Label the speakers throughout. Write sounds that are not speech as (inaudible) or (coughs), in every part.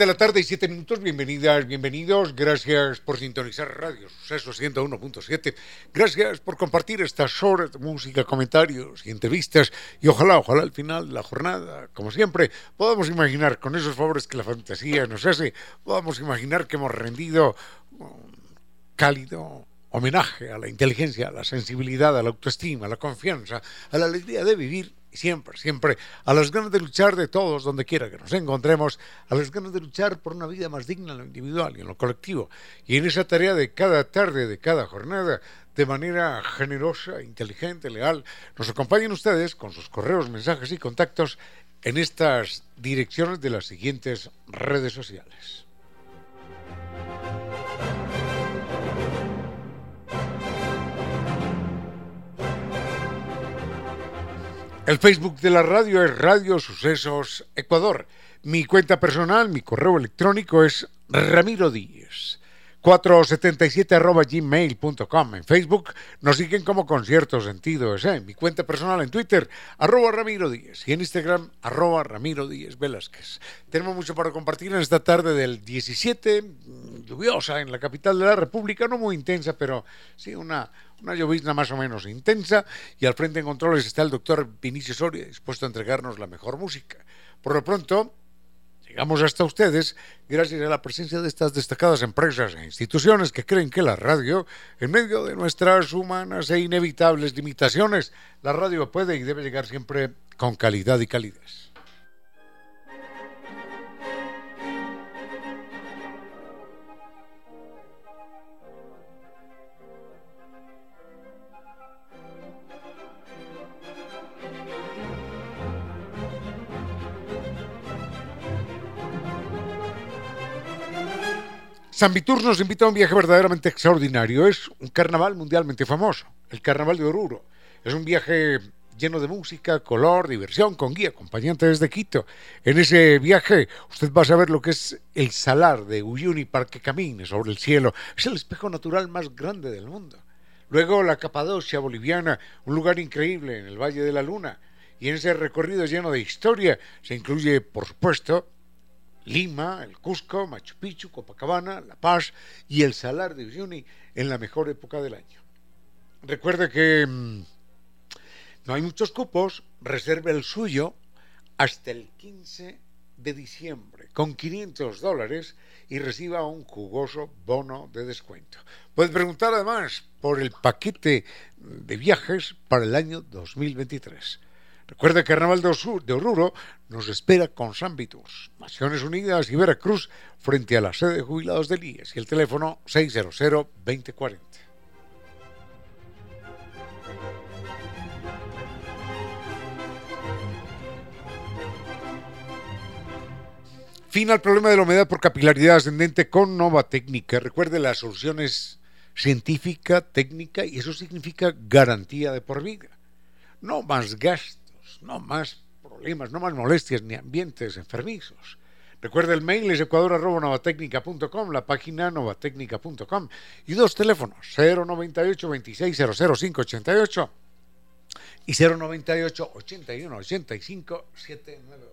Speaker 1: De la tarde y 7 minutos, bienvenidas, bienvenidos, gracias por sintonizar Radio Suceso 101.7, gracias por compartir estas horas de música, comentarios y entrevistas. Y ojalá, ojalá al final de la jornada, como siempre, podamos imaginar con esos favores que la fantasía nos hace, podamos imaginar que hemos rendido un cálido homenaje a la inteligencia, a la sensibilidad, a la autoestima, a la confianza, a la alegría de vivir siempre, siempre, a las ganas de luchar de todos, donde quiera que nos encontremos, a las ganas de luchar por una vida más digna en lo individual y en lo colectivo. Y en esa tarea de cada tarde, de cada jornada, de manera generosa, inteligente, leal, nos acompañen ustedes con sus correos, mensajes y contactos en estas direcciones de las siguientes redes sociales. El Facebook de la radio es Radio Sucesos Ecuador. Mi cuenta personal, mi correo electrónico es Ramiro Díez. 477 arroba gmail.com en Facebook nos siguen como Concierto Sentido ¿eh? mi cuenta personal en Twitter arroba Ramiro Díez y en Instagram arroba Ramiro Díez Velázquez tenemos mucho para compartir en esta tarde del 17 mm, lluviosa en la capital de la República no muy intensa pero sí una una llovizna más o menos intensa y al frente en controles está el doctor Vinicio Soria, dispuesto a entregarnos la mejor música. Por lo pronto, llegamos hasta ustedes gracias a la presencia de estas destacadas empresas e instituciones que creen que la radio, en medio de nuestras humanas e inevitables limitaciones, la radio puede y debe llegar siempre con calidad y calidez. San Vitur nos invita a un viaje verdaderamente extraordinario. Es un carnaval mundialmente famoso, el Carnaval de Oruro. Es un viaje lleno de música, color, diversión, con guía, acompañante desde Quito. En ese viaje usted va a saber lo que es el salar de Uyuni para que camine sobre el cielo. Es el espejo natural más grande del mundo. Luego la Capadocia boliviana, un lugar increíble en el Valle de la Luna. Y en ese recorrido lleno de historia se incluye, por supuesto, Lima, el Cusco, Machu Picchu, Copacabana, La Paz y el Salar de Uyuni en la mejor época del año. Recuerde que mm, no hay muchos cupos, reserve el suyo hasta el 15 de diciembre con 500 dólares y reciba un jugoso bono de descuento. Puede preguntar además por el paquete de viajes para el año 2023. Recuerde que Carnaval de Oruro nos espera con San Naciones Unidas y Veracruz frente a la sede de jubilados del IES y el teléfono 600-2040. Fin al problema de la humedad por capilaridad ascendente con Nova Técnica. Recuerde, la solución es científica, técnica y eso significa garantía de por vida. No más gasto no más problemas, no más molestias ni ambientes enfermizos. Recuerda el mail es ecuador.novatecnica.com, la página novatecnica.com y dos teléfonos, 098 2600 588 y 098 81 85 798.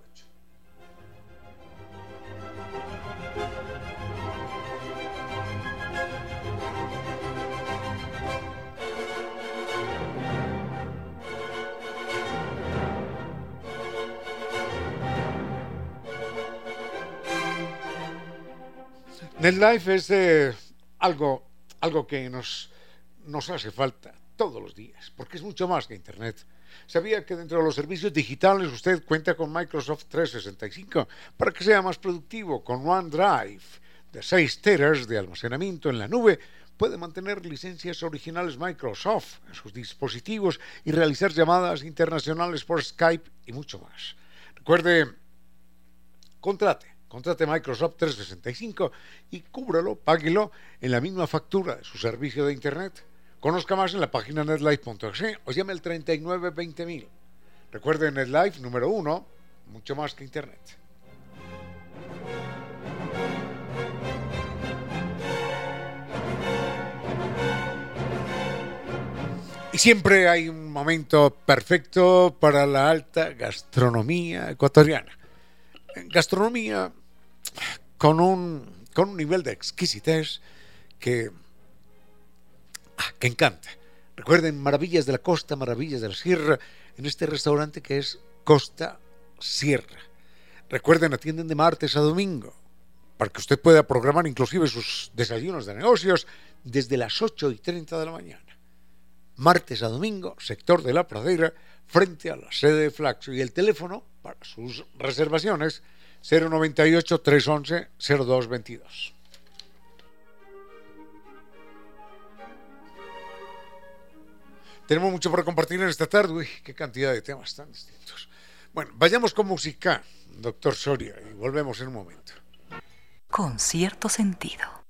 Speaker 1: NetLife es eh, algo, algo que nos, nos hace falta todos los días, porque es mucho más que Internet. ¿Sabía que dentro de los servicios digitales usted cuenta con Microsoft 365 para que sea más productivo con OneDrive de 6 teras de almacenamiento en la nube? Puede mantener licencias originales Microsoft en sus dispositivos y realizar llamadas internacionales por Skype y mucho más. Recuerde, contrate Contrate Microsoft 365 y cúbralo, páguelo en la misma factura de su servicio de Internet. Conozca más en la página netlife.exe o llame al 39 20000. Recuerde NetLife número uno, mucho más que Internet. Y siempre hay un momento perfecto para la alta gastronomía ecuatoriana gastronomía con un, con un nivel de exquisitez que, ah, que encanta. Recuerden, Maravillas de la Costa, Maravillas de la Sierra, en este restaurante que es Costa Sierra. Recuerden, atienden de martes a domingo, para que usted pueda programar inclusive sus desayunos de negocios desde las 8 y 30 de la mañana. Martes a domingo, sector de la pradera, frente a la sede de Flaxo. Y el teléfono sus reservaciones 098 311 0222. Tenemos mucho por compartir en esta tarde. Uy, qué cantidad de temas tan distintos. Bueno, vayamos con música, doctor Soria, y volvemos en un momento.
Speaker 2: Con cierto sentido.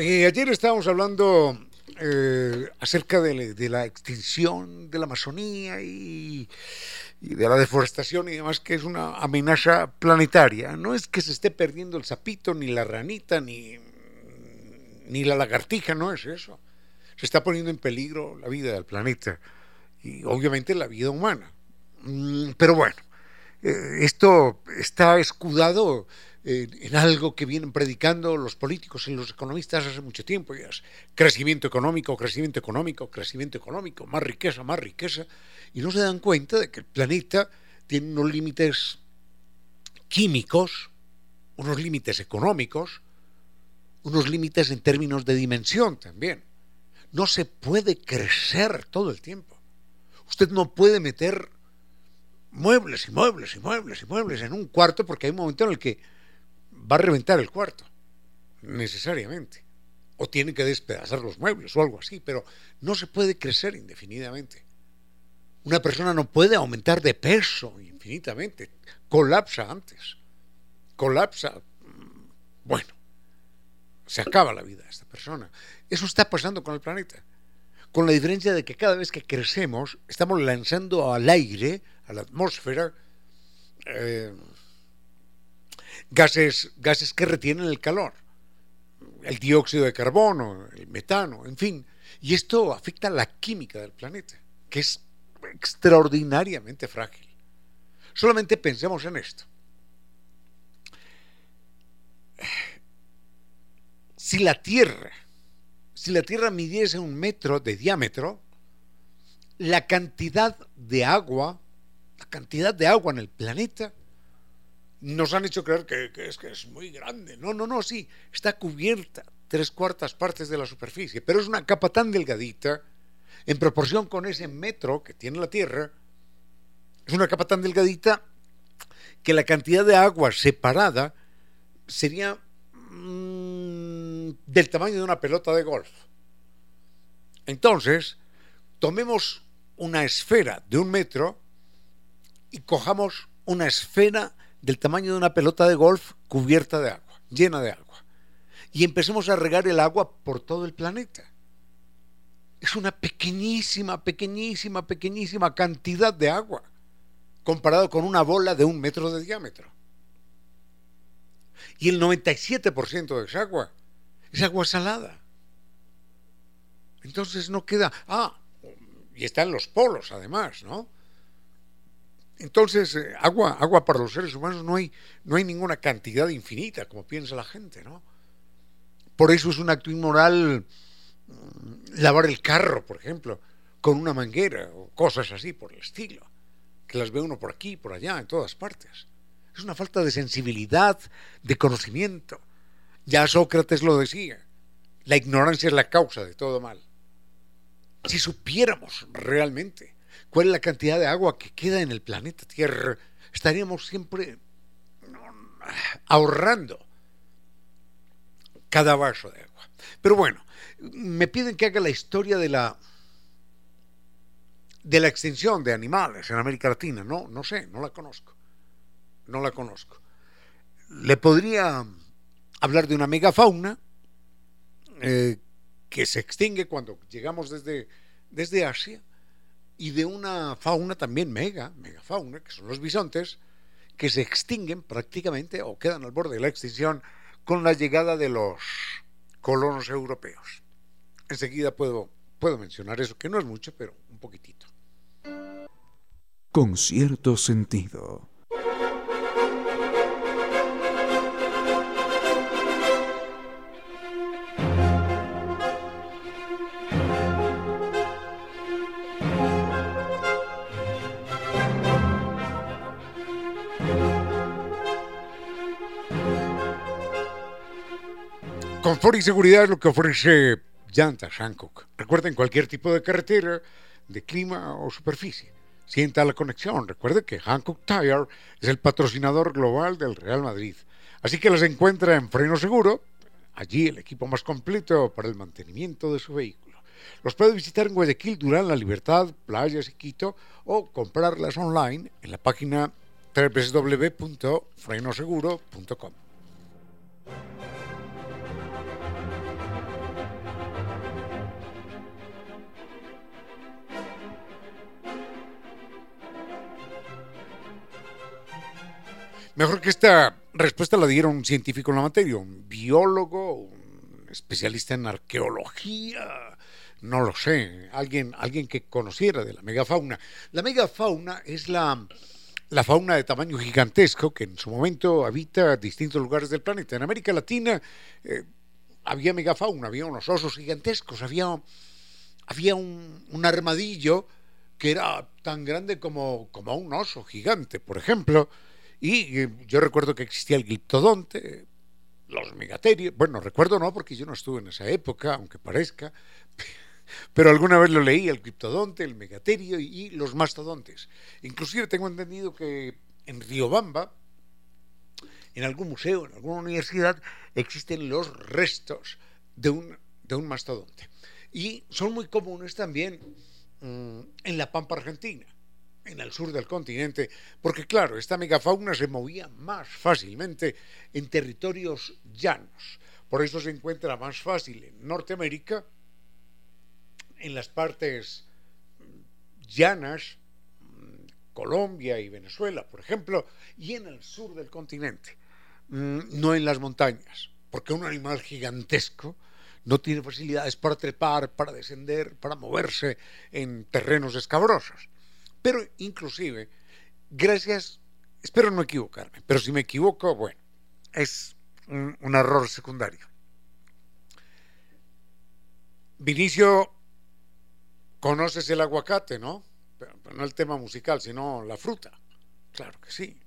Speaker 1: Eh, ayer estábamos hablando eh, acerca de, la extinción de la Amazonía y, de la deforestación y demás, que es una amenaza planetaria. No es que se esté perdiendo el sapito, ni la ranita, ni, ni la lagartija, no es eso. Se está poniendo en peligro la vida del planeta y obviamente la vida humana. Mm, pero bueno, eh, esto está escudado en algo que vienen predicando los políticos y los economistas hace mucho tiempo. Ya es crecimiento económico, crecimiento económico, crecimiento económico, más riqueza, más riqueza. Y no se dan cuenta de que el planeta tiene unos límites químicos, unos límites económicos, unos límites en términos de dimensión también. No se puede crecer todo el tiempo. Usted no puede meter muebles y muebles y muebles y muebles en un cuarto porque hay un momento en el que va a reventar el cuarto, necesariamente. O tiene que despedazar los muebles o algo así, pero no se puede crecer indefinidamente. Una persona no puede aumentar de peso infinitamente. Colapsa antes. Colapsa. Bueno, se acaba la vida de esta persona. Eso está pasando con el planeta. Con la diferencia de que cada vez que crecemos, estamos lanzando al aire, a la atmósfera, eh, gases, gases que retienen el calor, el dióxido de carbono, el metano, en fin. Y esto afecta a la química del planeta, que es extraordinariamente frágil. Solamente pensemos en esto. Si la Tierra, si la Tierra midiese un metro de diámetro, la cantidad de agua, la cantidad de agua en el planeta nos han hecho creer que, es, que es muy grande. No, no, no, sí, está cubierta tres cuartas partes de la superficie, pero es una capa tan delgadita, en proporción con ese metro que tiene la Tierra, es una capa tan delgadita que la cantidad de agua separada sería mm, del tamaño de una pelota de golf. Entonces, tomemos una esfera de un metro y cojamos una esfera del tamaño de una pelota de golf cubierta de agua, llena de agua. Y empecemos a regar el agua por todo el planeta. Es una pequeñísima, pequeñísima, pequeñísima cantidad de agua comparado con una bola de un metro de diámetro. Y el 97% de esa agua es agua salada. Entonces no queda... Ah, y está en los polos además, ¿no? Entonces, eh, agua, agua para los seres humanos no hay, no hay ninguna cantidad infinita, como piensa la gente, ¿no? Por eso es un acto inmoral mm, lavar el carro, por ejemplo, con una manguera o cosas así por el estilo, que las ve uno por aquí, por allá, en todas partes. Es una falta de sensibilidad, de conocimiento. Ya Sócrates lo decía, la ignorancia es la causa de todo mal. Si supiéramos realmente cuál es la cantidad de agua que queda en el planeta Tierra, estaríamos siempre ahorrando cada vaso de agua. Pero bueno, me piden que haga la historia de la de la extinción de animales en América Latina. No, no sé, no la conozco. No la conozco. Le podría hablar de una megafauna eh, que se extingue cuando llegamos desde, desde Asia y de una fauna también mega, megafauna, que son los bisontes, que se extinguen prácticamente o quedan al borde de la extinción con la llegada de los colonos europeos. Enseguida puedo, puedo mencionar eso, que no es mucho, pero un poquitito.
Speaker 3: Con cierto sentido.
Speaker 1: Confort y seguridad es lo que ofrece Llantas Hancock. Recuerden cualquier tipo de carretera, de clima o superficie. Sienta la conexión. Recuerde que Hancock Tire es el patrocinador global del Real Madrid. Así que las encuentra en Freno Seguro, allí el equipo más completo para el mantenimiento de su vehículo. Los puede visitar en Guayaquil, Durán, La Libertad, Playas y Quito o comprarlas online en la página www.frenoseguro.com. Mejor que esta respuesta la diera un científico en la materia, un biólogo, un especialista en arqueología, no lo sé, alguien, alguien que conociera de la megafauna. La megafauna es la, la fauna de tamaño gigantesco que en su momento habita distintos lugares del planeta. En América Latina eh, había megafauna, había unos osos gigantescos, había, había un, un, armadillo que era tan grande como, como un oso gigante, por ejemplo. Y eh, yo recuerdo que existía el gliptodonte, los megaterios. Bueno, recuerdo no, porque yo no estuve en esa época, aunque parezca. (laughs) Pero alguna vez lo leí, el gliptodonte, el megaterio y, los mastodontes. Inclusive tengo entendido que en Riobamba, en algún museo, en alguna universidad, existen los restos de un, de un mastodonte. Y son muy comunes también mmm, en la Pampa Argentina en el sur del continente, porque claro, esta megafauna se movía más fácilmente en territorios llanos. Por eso se encuentra más fácil en Norteamérica, en las partes llanas, Colombia y Venezuela, por ejemplo, y en el sur del continente, mm, no en las montañas, porque un animal gigantesco no tiene facilidades para trepar, para descender, para moverse en terrenos escabrosos. Pero inclusive, gracias, espero no equivocarme, pero si me equivoco, bueno, es un, error secundario. Vinicio, conoces el aguacate, ¿no? Pero, pero no el tema musical, sino la fruta. Claro que sí.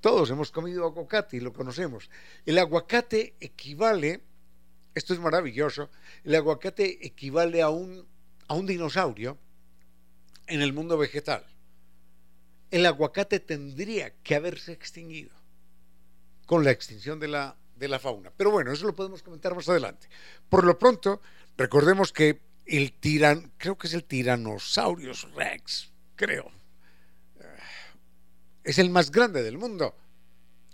Speaker 1: Todos hemos comido aguacate y lo conocemos. El aguacate equivale, esto es maravilloso, el aguacate equivale a un, a un dinosaurio en el mundo vegetal. El aguacate tendría que haberse extinguido con la extinción de la, de la fauna. Pero bueno, eso lo podemos comentar más adelante. Por lo pronto, recordemos que el tiran, creo que es el Tyrannosaurus rex, creo. Es el más grande del mundo.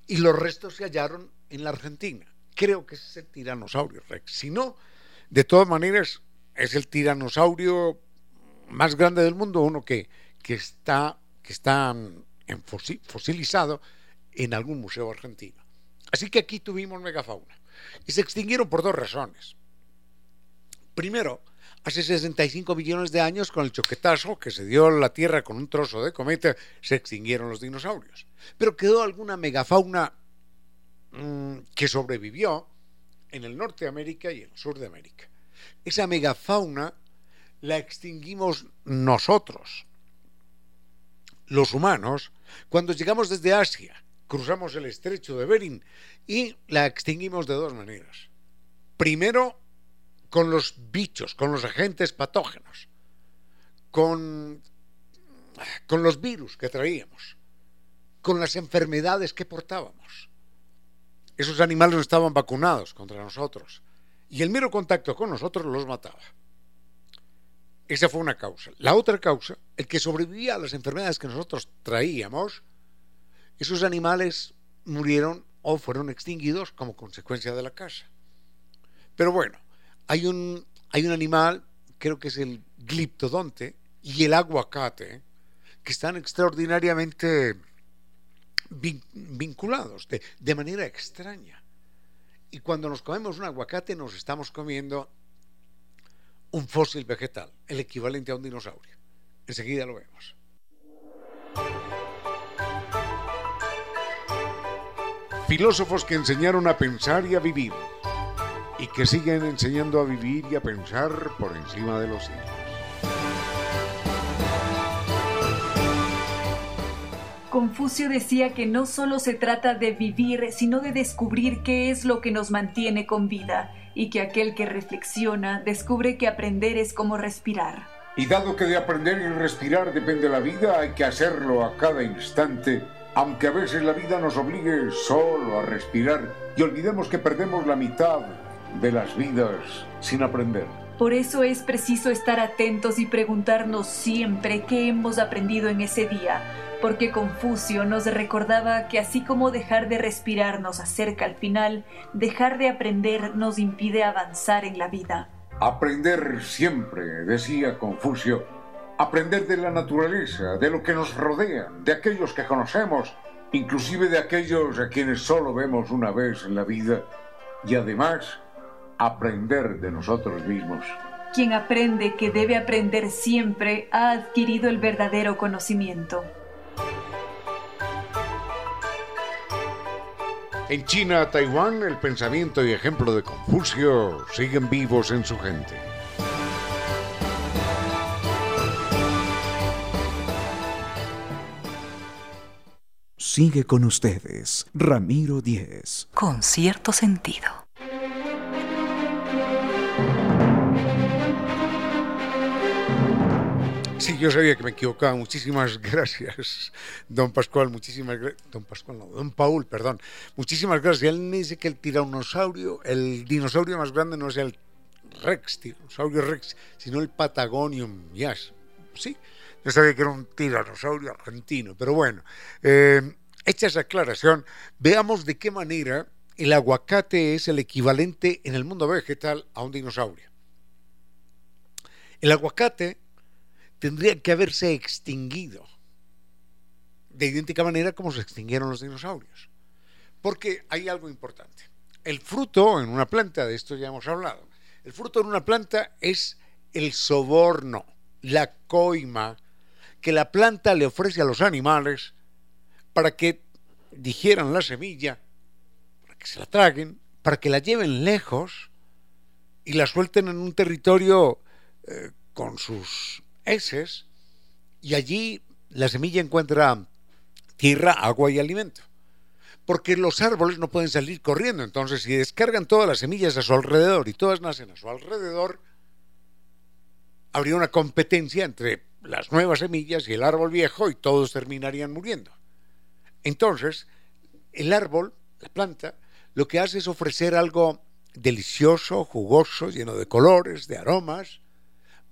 Speaker 1: Y los restos se hallaron en la Argentina. Creo que es el tiranosaurio rex. Si no, de todas maneras, es el tiranosaurio más grande del mundo, uno que, que está, que está fosilizado en algún museo argentino. Así que aquí tuvimos megafauna. Y se extinguieron por dos razones. Primero, Hace 65 millones de años, con el choquetazo que se dio la Tierra con un trozo de cometa, se extinguieron los dinosaurios. Pero quedó alguna megafauna mmm, que sobrevivió en el norte de América y en el sur de América. Esa megafauna la extinguimos nosotros, los humanos, cuando llegamos desde Asia, cruzamos el estrecho de Bering y la extinguimos de dos maneras. Primero, con los bichos, con los agentes patógenos, con, con los virus que traíamos, con las enfermedades que portábamos. Esos animales no estaban vacunados contra nosotros y el mero contacto con nosotros los mataba. Esa fue una causa. La otra causa, el que sobrevivía a las enfermedades que nosotros traíamos, esos animales murieron o fueron extinguidos como consecuencia de la caza. Pero bueno, hay un, hay un animal, creo que es el gliptodonte y el aguacate, que están extraordinariamente vin, vinculados de, de manera extraña. Y cuando nos comemos un aguacate nos estamos comiendo un fósil vegetal, el equivalente a un dinosaurio. Enseguida lo vemos. Filósofos que enseñaron a pensar y a vivir y que siguen enseñando a vivir y a pensar por encima de los siglos.
Speaker 4: Confucio decía que no solo se trata de vivir, sino de descubrir qué es lo que nos mantiene con vida, y que aquel que reflexiona descubre que aprender es como respirar.
Speaker 1: Y dado que de aprender y respirar depende la vida, hay que hacerlo a cada instante, aunque a veces la vida nos obligue solo a respirar y olvidemos que perdemos la mitad de las vidas sin aprender.
Speaker 4: Por eso es preciso estar atentos y preguntarnos siempre qué hemos aprendido en ese día, porque Confucio nos recordaba que así como dejar de respirar nos acerca al final, dejar de aprender nos impide avanzar en la vida.
Speaker 1: Aprender siempre, decía Confucio, aprender de la naturaleza, de lo que nos rodea, de aquellos que conocemos, inclusive de aquellos a quienes solo vemos una vez en la vida, y además aprender de nosotros mismos.
Speaker 4: Quien aprende que debe aprender siempre ha adquirido el verdadero conocimiento.
Speaker 1: En China, Taiwán, el pensamiento y ejemplo de Confucio siguen vivos en su gente.
Speaker 3: Sigue con ustedes, Ramiro Díez.
Speaker 2: Con cierto sentido.
Speaker 1: Sí, yo sabía que me equivocaba. Muchísimas (laughs) gracias, don Pascual. Muchísimas gracias. Don Pascual, no, don Paul, perdón. Muchísimas gracias. Él me dice que el tiranosaurio, el dinosaurio más grande no es el Rex, tiranosaurio Rex, sino el Patagonium Yes. Sí, yo sabía que era un tiranosaurio argentino, pero bueno. Eh, hecha esa aclaración, veamos de qué manera el aguacate es el equivalente en el mundo vegetal a un dinosaurio. El aguacate tendría que haberse extinguido de idéntica manera como se extinguieron los dinosaurios. Porque hay algo importante. El fruto en una planta, de esto ya hemos hablado, el fruto en una planta es el soborno, la coima que la planta le ofrece a los animales para que digieran la semilla, para que se la traguen, para que la lleven lejos y la suelten en un territorio eh, con sus y allí la semilla encuentra tierra, agua y alimento. Porque los árboles no pueden salir corriendo, entonces si descargan todas las semillas a su alrededor y todas nacen a su alrededor, habría una competencia entre las nuevas semillas y el árbol viejo y todos terminarían muriendo. Entonces, el árbol, la planta, lo que hace es ofrecer algo delicioso, jugoso, lleno de colores, de aromas,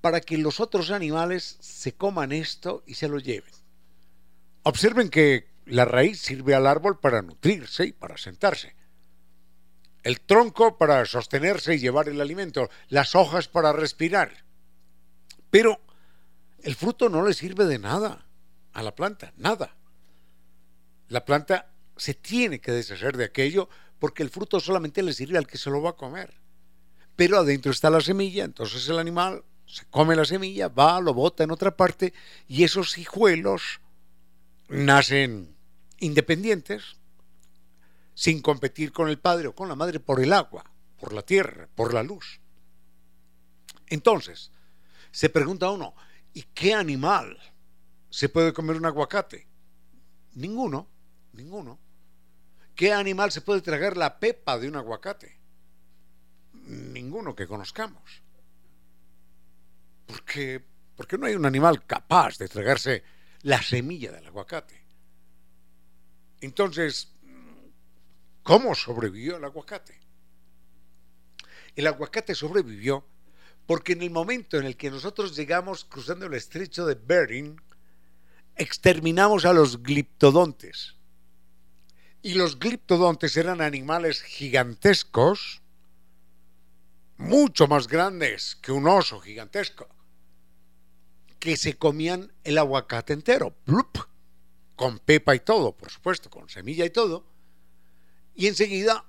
Speaker 1: para que los otros animales se coman esto y se lo lleven. Observen que la raíz sirve al árbol para nutrirse y para sentarse. El tronco para sostenerse y llevar el alimento, las hojas para respirar. Pero el fruto no le sirve de nada a la planta, nada. La planta se tiene que deshacer de aquello porque el fruto solamente le sirve al que se lo va a comer. Pero adentro está la semilla, entonces el animal se come la semilla, va, lo bota en otra parte y esos hijuelos nacen independientes, sin competir con el padre o con la madre por el agua, por la tierra, por la luz. Entonces, se pregunta uno, ¿y qué animal se puede comer un aguacate? Ninguno, ninguno. ¿Qué animal se puede tragar la pepa de un aguacate? Ninguno que conozcamos. Porque, porque no hay un animal capaz de tragarse la semilla del aguacate. Entonces, ¿cómo sobrevivió el aguacate? El aguacate sobrevivió porque en el momento en el que nosotros llegamos cruzando el estrecho de Bering, exterminamos a los gliptodontes. Y los gliptodontes eran animales gigantescos, mucho más grandes que un oso gigantesco, que se comían el aguacate entero, con pepa y todo, por supuesto, con semilla y todo, y enseguida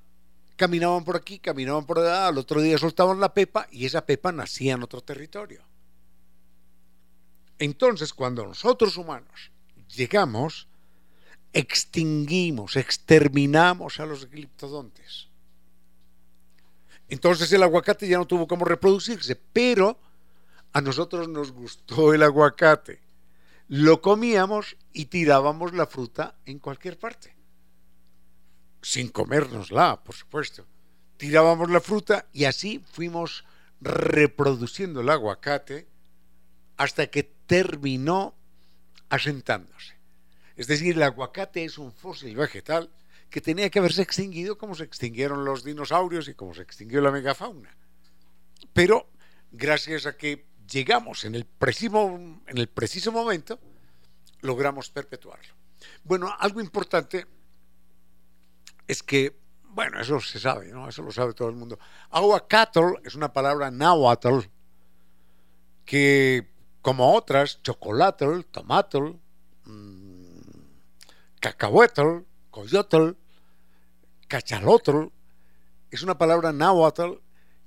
Speaker 1: caminaban por aquí, caminaban por allá, al otro día soltaban la pepa y esa pepa nacía en otro territorio. Entonces, cuando nosotros humanos llegamos, extinguimos, exterminamos a los gliptodontes. Entonces el aguacate ya no tuvo cómo reproducirse, pero a nosotros nos gustó el aguacate. Lo comíamos y tirábamos la fruta en cualquier parte sin comérnosla, por supuesto. Tirábamos la fruta y así fuimos reproduciendo el aguacate hasta que terminó asentándose. Es decir, el aguacate es un fósil vegetal que tenía que haberse extinguido como se extinguieron los dinosaurios y como se extinguió la megafauna. Pero gracias a que llegamos en el preciso, en el preciso momento, logramos perpetuarlo. Bueno, algo importante es que, bueno, eso se sabe, ¿no? Eso lo sabe todo el mundo. Aguacatl es una palabra náhuatl que, como otras, chocolatl, tomatl, mmm, cacahuetl, coyotl, cachalotl, es una palabra náhuatl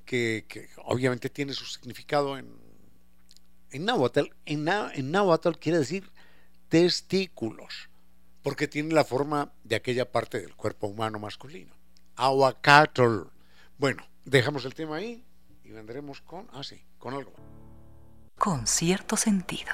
Speaker 1: que, que, obviamente tiene su significado en, en náhuatl. En, quiere decir testículos porque tiene la forma de aquella parte del cuerpo humano masculino. Aguacatl. Bueno, dejamos el tema ahí y vendremos con, ah sí, con algo.
Speaker 2: Con cierto sentido.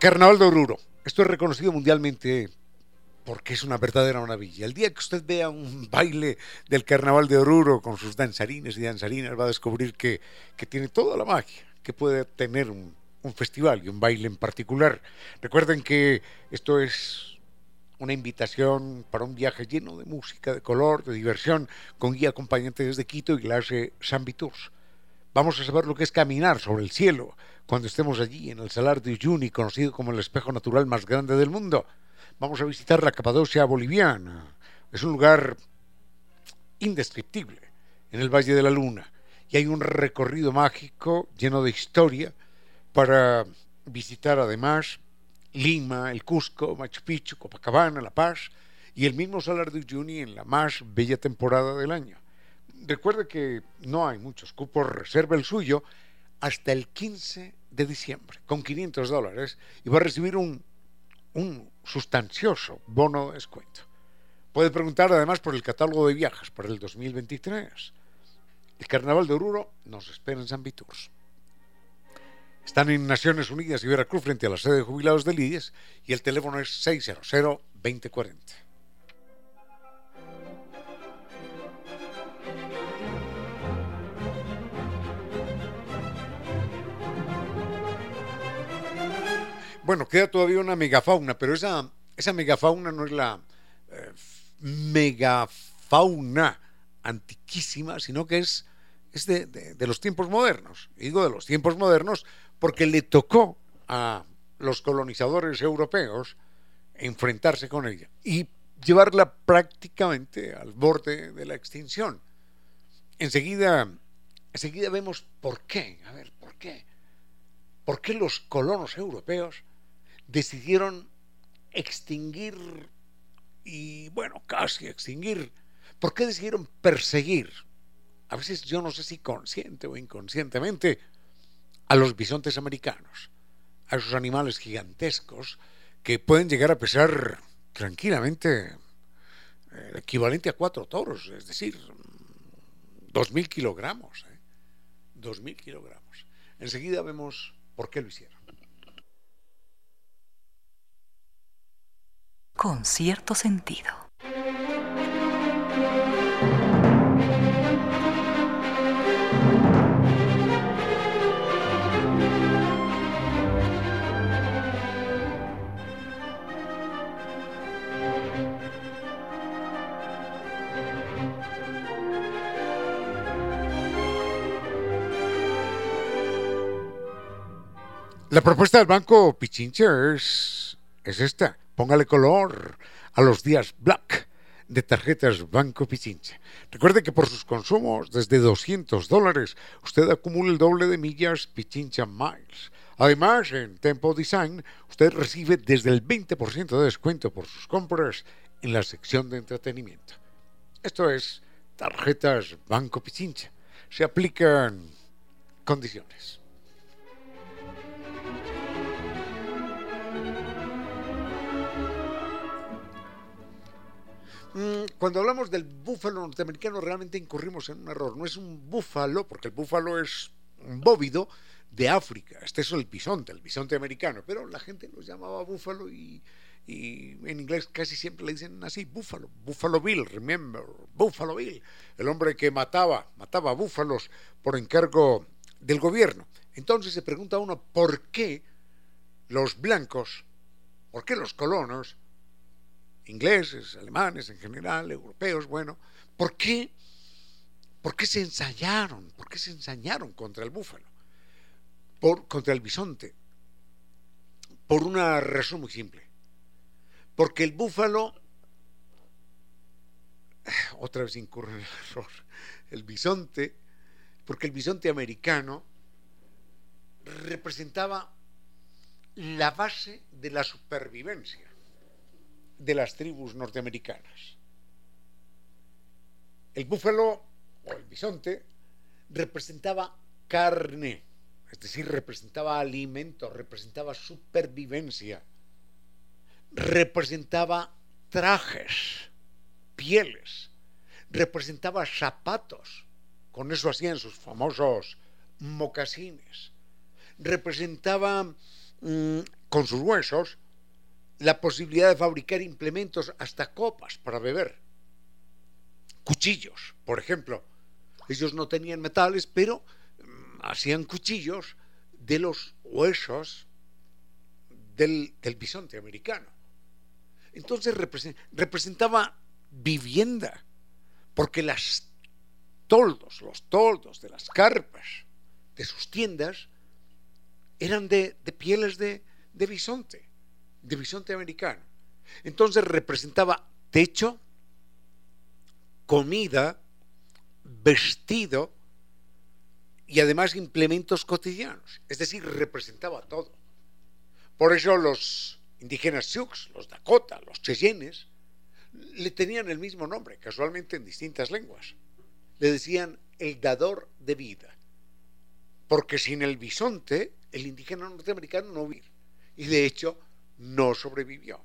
Speaker 1: Carnaval de Oruro. Esto es reconocido mundialmente porque es una verdadera maravilla. El día que usted vea un baile del Carnaval de Oruro con sus danzarines y danzarinas va a descubrir que, tiene toda la magia que puede tener un, festival y un baile en particular. Recuerden que esto es una invitación para un viaje lleno de música, de color, de diversión, con guía acompañante desde Quito y clase San. Vamos a saber lo que es caminar sobre el cielo cuando estemos allí en el Salar de Uyuni, conocido como el espejo natural más grande del mundo. Vamos a visitar la Capadocia boliviana. Es un lugar indescriptible en el Valle de la Luna y hay un recorrido mágico lleno de historia para visitar además Lima, el Cusco, Machu Picchu, Copacabana, La Paz y el mismo Salar de Uyuni en la más bella temporada del año. Recuerde que no hay muchos cupos, reserva el suyo hasta el 15 de diciembre, con 500 dólares, y va a recibir un, un sustancioso bono de descuento. Puede preguntar además por el catálogo de viajes para el 2023. El Carnaval de Oruro nos espera en San Viturs. Están en Naciones Unidas y Veracruz frente a la sede de jubilados de Lides y el teléfono es 600 2040. Bueno, queda todavía una megafauna, pero esa, esa megafauna no es la eh, megafauna antiquísima, sino que es, es de, los tiempos modernos. digo de los tiempos modernos porque le tocó a, los colonizadores europeos enfrentarse con ella y llevarla prácticamente al borde de la extinción. Enseguida, enseguida vemos por qué, a ver, ¿por qué? ¿Por qué los colonos europeos decidieron extinguir y, bueno, casi extinguir? ¿Por qué decidieron perseguir? A veces yo no sé si consciente o inconscientemente a los bisontes americanos, a esos animales gigantescos que pueden llegar a pesar tranquilamente el equivalente a cuatro toros, es decir, dos mil kilogramos. ¿eh? Dos mil kilogramos. Enseguida vemos por qué lo hicieron.
Speaker 2: Con cierto sentido.
Speaker 1: La propuesta del Banco Pichincha es, es esta. Póngale color a los días black de tarjetas Banco Pichincha. Recuerde que por sus consumos desde 200 dólares usted acumula el doble de millas Pichincha Miles. Además, en Tempo Design usted recibe desde el 20% de descuento por sus compras en la sección de entretenimiento. Esto es tarjetas Banco Pichincha. Se aplican condiciones. Cuando hablamos del búfalo norteamericano realmente incurrimos en un error. No es un búfalo, porque el búfalo es un bóvido de África. Este es el bisonte, el bisonte americano. Pero la gente lo llamaba búfalo y, en inglés casi siempre le dicen así, búfalo. Buffalo Bill, remember, Buffalo Bill. El hombre que mataba, mataba búfalos por encargo del gobierno. Entonces se pregunta uno, ¿por qué los blancos, por qué los colonos ingleses, alemanes en general, europeos, bueno, ¿por qué, ¿por qué se ensayaron? ¿Por qué se ensañaron contra el búfalo? Por, contra el bisonte. Por una razón muy simple. Porque el búfalo, (sighs) otra vez incurre en el (laughs) error, el bisonte, porque el bisonte americano representaba la base de la supervivencia de las tribus norteamericanas. El búfalo o el bisonte representaba carne, es decir, representaba alimento, representaba supervivencia, representaba trajes, pieles, representaba zapatos, con eso hacían sus famosos mocasines, representaba mm, con sus huesos la posibilidad de fabricar implementos hasta copas para beber. Cuchillos, por ejemplo. Ellos no tenían metales, pero mm, hacían cuchillos de los huesos del, bisonte americano. Entonces representaba vivienda, porque las toldos, los toldos de las carpas de sus tiendas eran de, pieles de bisonte de bisonte americano. Entonces representaba techo, comida, vestido y además implementos cotidianos. Es decir, representaba todo. Por eso los indígenas Sioux, los Dakota, los Cheyennes, le tenían el mismo nombre, casualmente en distintas lenguas. Le decían el dador de vida. Porque sin el bisonte, el indígena norteamericano no vivía. Y de hecho, no sobrevivió.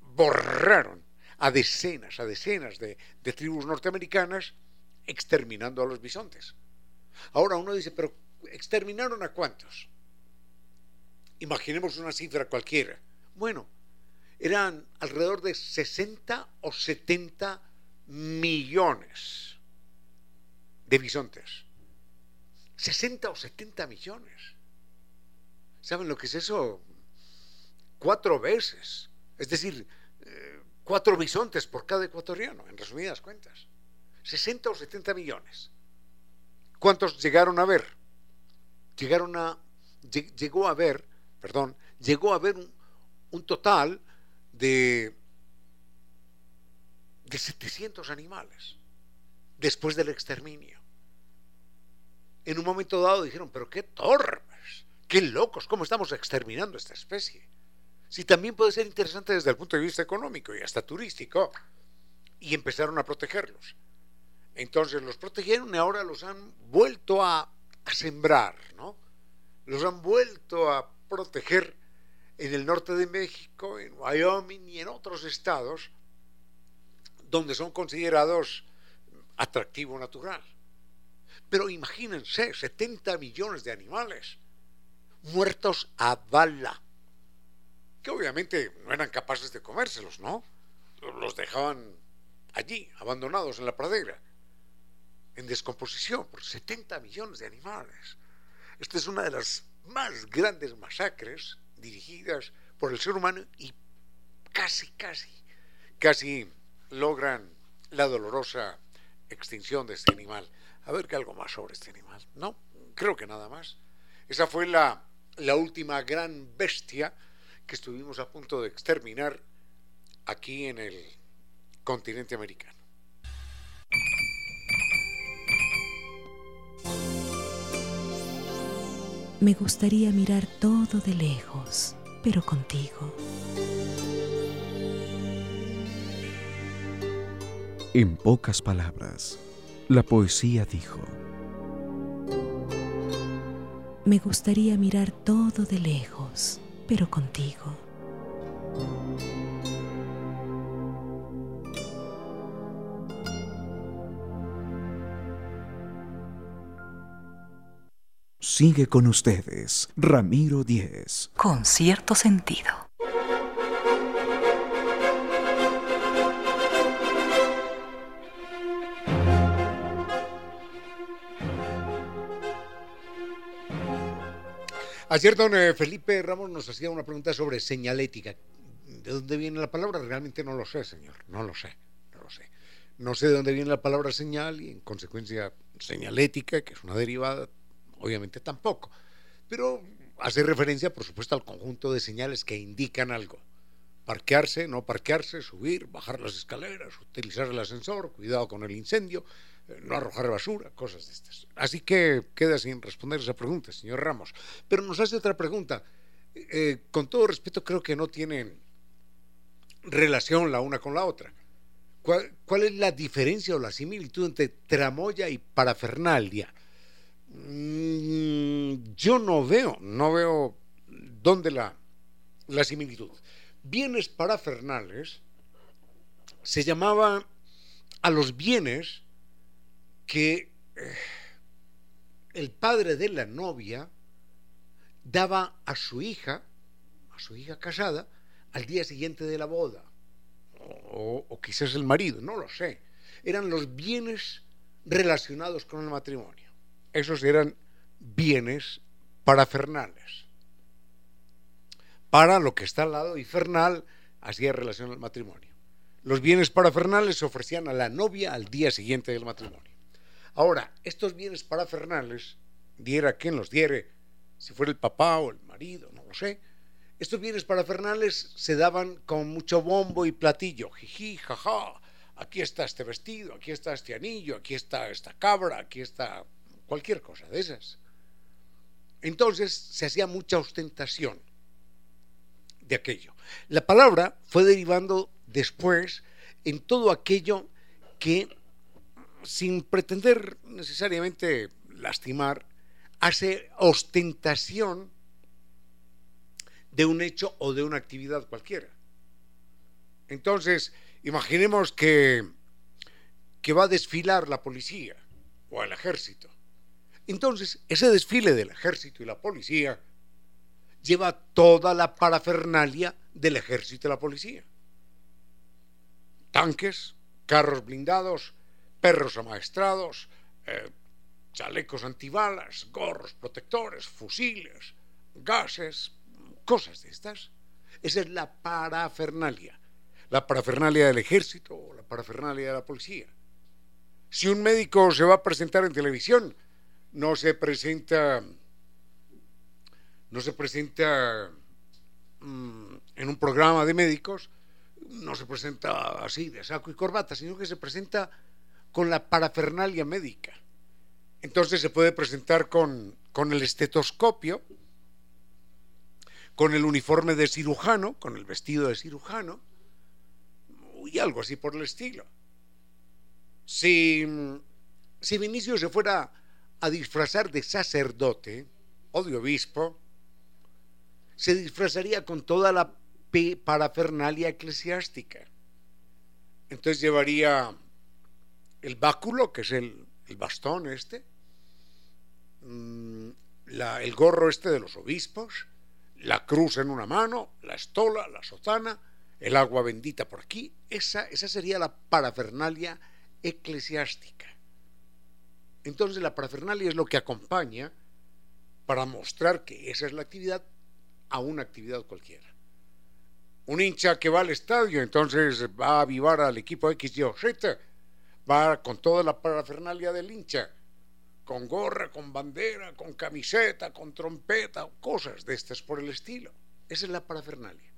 Speaker 1: Borraron a decenas, a decenas de, tribus norteamericanas exterminando a los bisontes. Ahora uno dice, pero ¿exterminaron a cuántos? Imaginemos una cifra cualquiera. Bueno, eran alrededor de 60 o 70 millones de bisontes. 60 o 70 millones. ¿Saben lo que es eso? Cuatro veces. Es decir, eh, cuatro bisontes por cada ecuatoriano, en resumidas cuentas. 60 o 70 millones. ¿Cuántos llegaron a ver? Llegaron a, llegó a ver, perdón, llegó a haber un, total de, de 700 animales después del exterminio. En un momento dado dijeron, pero qué torpes, qué locos, cómo estamos exterminando esta especie. Si también puede ser interesante desde el punto de vista económico y hasta turístico. Y empezaron a protegerlos. Entonces los protegieron y ahora los han vuelto a, sembrar, ¿no? Los han vuelto a proteger en el norte de México, en Wyoming y en otros estados donde son considerados atractivo natural. Pero imagínense, 70 millones de animales muertos a bala, que obviamente no eran capaces de comérselos, ¿no? Los dejaban allí, abandonados en la pradera, en descomposición, por 70 millones de animales. Esta es una de las más grandes masacres dirigidas por el ser humano y casi, casi, casi logran la dolorosa extinción de este animal. A ver qué algo más sobre este animal. No, creo que nada más. Esa fue la, la última gran bestia que estuvimos a punto de exterminar aquí en el continente americano.
Speaker 5: Me gustaría mirar todo de lejos, pero contigo.
Speaker 3: En pocas palabras, la poesía dijo,
Speaker 5: Me gustaría mirar todo de lejos, pero contigo.
Speaker 3: Sigue con ustedes, Ramiro Díez.
Speaker 2: Con cierto sentido.
Speaker 1: Ayer don eh, Felipe Ramos nos hacía una pregunta sobre señalética. ¿De dónde viene la palabra? Realmente no lo sé, señor. No lo sé. No lo sé. No sé de dónde viene la palabra señal y en consecuencia señalética, que es una derivada obviamente tampoco. Pero hace referencia, por supuesto, al conjunto de señales que indican algo. Parquearse, no parquearse, subir, bajar las escaleras, utilizar el ascensor, cuidado con el incendio, no arrojar basura, cosas de estas. Así que queda sin responder esa pregunta, señor Ramos. Pero nos hace otra pregunta. Eh, con todo respeto, creo que no tienen relación la una con la otra. ¿Cuál, ¿Cuál, es la diferencia o la similitud entre tramoya y parafernalia? Mm, yo no veo, no veo dónde la, la similitud. Bienes parafernales se llamaba a los bienes que eh, el padre de la novia daba a su hija, a su hija casada, al día siguiente de la boda. O, quizás el marido, no lo sé. Eran los bienes relacionados con el matrimonio esos eran bienes parafernales. Para lo que está al lado y fernal hacía relación al matrimonio. Los bienes parafernales se ofrecían a la novia al día siguiente del matrimonio. Ahora, estos bienes parafernales, diera quien los diere, si fuera el papá o el marido, no lo sé, estos bienes parafernales se daban con mucho bombo y platillo, jiji, jaja, aquí está este vestido, aquí está este anillo, aquí está esta cabra, aquí está cualquier cosa de esas. Entonces se hacía mucha ostentación de aquello. La palabra fue derivando después en todo aquello que, sin pretender necesariamente lastimar, hace ostentación de un hecho o de una actividad cualquiera. Entonces, imaginemos que, que va a desfilar la policía o el ejército entonces, ese desfile del ejército y la policía lleva toda la parafernalia del ejército y la policía. Tanques, carros blindados, perros amaestrados, eh, chalecos antibalas, gorros protectores, fusiles, gases, cosas de estas. Esa es la parafernalia. La parafernalia del ejército o la parafernalia de la policía. Si un médico se va a presentar en televisión, no se presenta no se presenta mm, en un programa de médicos, no se presenta así, de saco y corbata, sino que se presenta con la parafernalia médica. Entonces se puede presentar con, con el estetoscopio, con el uniforme de cirujano, con el vestido de cirujano, y algo así por el estilo. Si, si Vinicio se fuera a disfrazar de sacerdote o de obispo, se disfrazaría con toda la parafernalia eclesiástica. Entonces llevaría el báculo, que es el, bastón este, mm, el gorro este de los obispos, la cruz en una mano, la estola, la sotana, el agua bendita por aquí. Esa, esa sería la parafernalia eclesiástica. Entonces la parafernalia es lo que acompaña para mostrar que esa es la actividad a una actividad cualquiera. Un hincha que va al estadio, entonces va a avivar al equipo X, Y o va con toda la parafernalia del hincha, con gorra, con bandera, con camiseta, con trompeta, cosas de estas por el estilo. Esa es la parafernalia.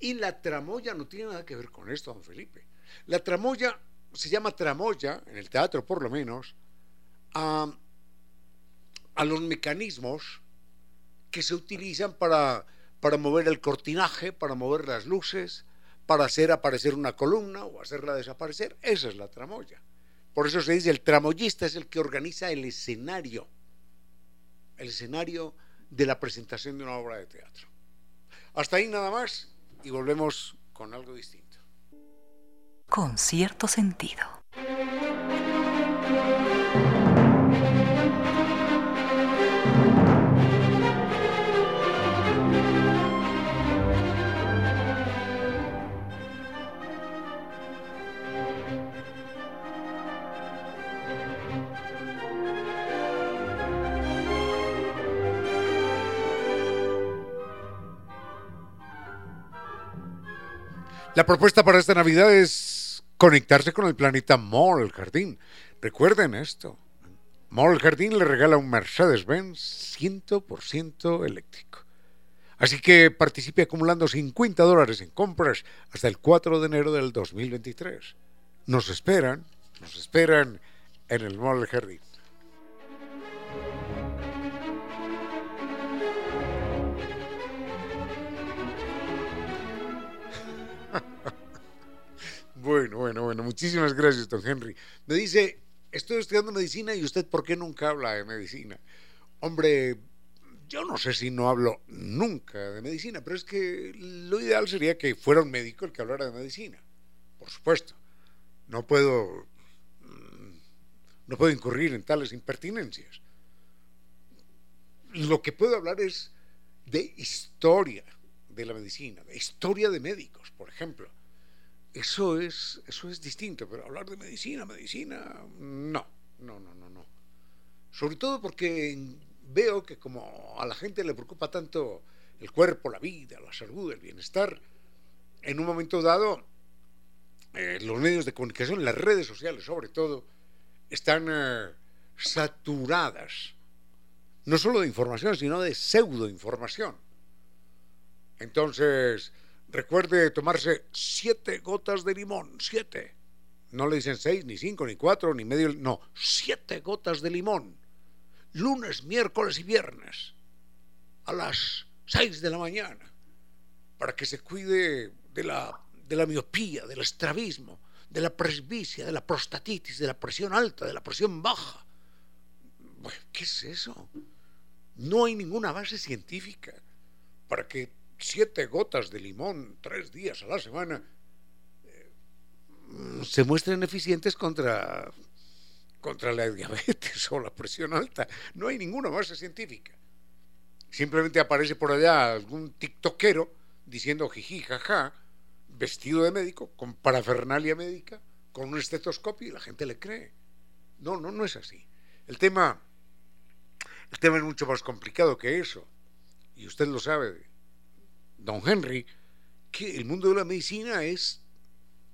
Speaker 1: Y la tramoya no tiene nada que ver con esto, don Felipe. La tramoya se llama tramoya, en el teatro por lo menos, a, a los mecanismos que se utilizan para, para mover el cortinaje, para mover las luces, para hacer aparecer una columna o hacerla desaparecer. Esa es la tramoya. Por eso se dice, el tramoyista es el que organiza el escenario, el escenario de la presentación de una obra de teatro. Hasta ahí nada más y volvemos con algo distinto.
Speaker 2: Con cierto sentido.
Speaker 1: La propuesta para esta Navidad es conectarse con el planeta Mall, jardín. Recuerden esto. Mall Jardín le regala un Mercedes-Benz 100% eléctrico. Así que participe acumulando 50 dólares en compras hasta el 4 de enero del 2023. Nos esperan, nos esperan en el Mall Jardín. Bueno, bueno, bueno, muchísimas gracias, don Henry. Me dice, estoy estudiando medicina y usted, ¿por qué nunca habla de medicina? Hombre, yo no sé si no hablo nunca de medicina, pero es que lo ideal sería que fuera un médico el que hablara de medicina. Por supuesto. No puedo. No puedo incurrir en tales impertinencias. Lo que puedo hablar es de historia de la medicina, de historia de médicos, por ejemplo eso es, eso es distinto, pero hablar de medicina, medicina, no, no, no, no, no. Sobre todo porque veo que como a la gente le preocupa tanto el cuerpo, la vida, la salud, el bienestar, en un momento dado, eh, los medios de comunicación, las redes sociales sobre todo, están eh, saturadas, no solo de información, sino de pseudoinformación. Entonces, recuerde tomarse siete gotas de limón, siete. No le dicen seis, ni cinco, ni cuatro, ni medio, no, siete gotas de limón. Lunes, miércoles y viernes, a las seis de la mañana, para que se cuide de la, miopía, del estrabismo, de la presbicia, de la prostatitis, de la presión alta, de la presión baja. ¿Qué es eso? No hay ninguna base científica para que siete gotas de limón tres días a la semana eh, se muestren eficientes contra, contra la diabetes o la presión alta. No hay ninguna base científica. Simplemente aparece por allá algún tiktokero diciendo jiji, jaja, vestido de médico, con parafernalia médica, con un estetoscopio y la gente le cree. No, no, no es así. El tema, el tema es mucho más complicado que eso. Y usted lo sabe don Henry, que el mundo de la medicina es,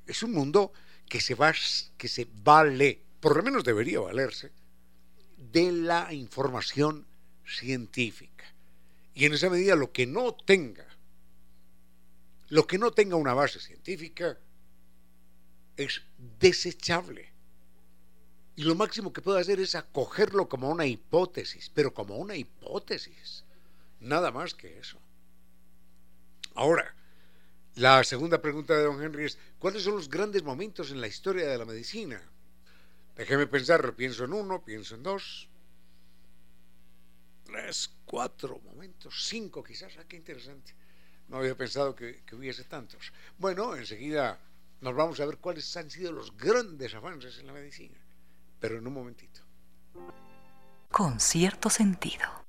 Speaker 1: es un mundo que se, que se vale, por lo menos debería valerse, de la información científica. Y en esa medida lo que no tenga lo que no tenga una base científica es desechable. Y lo máximo que puedo hacer es acogerlo como una hipótesis, pero como una hipótesis. Nada más que eso. Ahora, la segunda pregunta de don Henry es, ¿cuáles son los grandes momentos en la historia de la medicina? Déjeme pensar, pienso en uno, pienso en dos, tres, cuatro momentos, cinco quizás, ah, qué interesante. No había pensado que, que hubiese tantos. Bueno, enseguida nos vamos a ver cuáles han sido los grandes avances en la medicina, pero en un momentito.
Speaker 2: Con cierto sentido.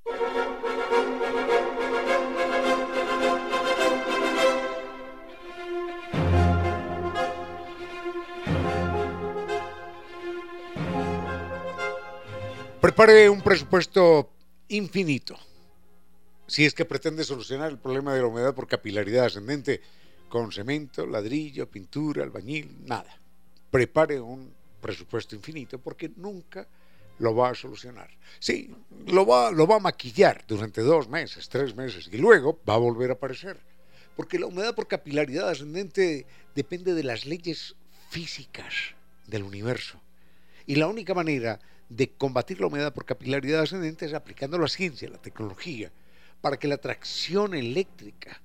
Speaker 1: Prepare un presupuesto infinito si es que pretende solucionar el problema de la humedad por capilaridad ascendente con cemento, ladrillo, pintura, albañil, nada. Prepare un presupuesto infinito porque nunca lo va a solucionar. Sí, lo va, lo va a maquillar durante dos meses, tres meses y luego va a volver a aparecer. Porque la humedad por capilaridad ascendente depende de las leyes físicas del universo. Y la única manera de combatir la humedad por capilaridad ascendente es aplicando la ciencia, la tecnología, para que la tracción eléctrica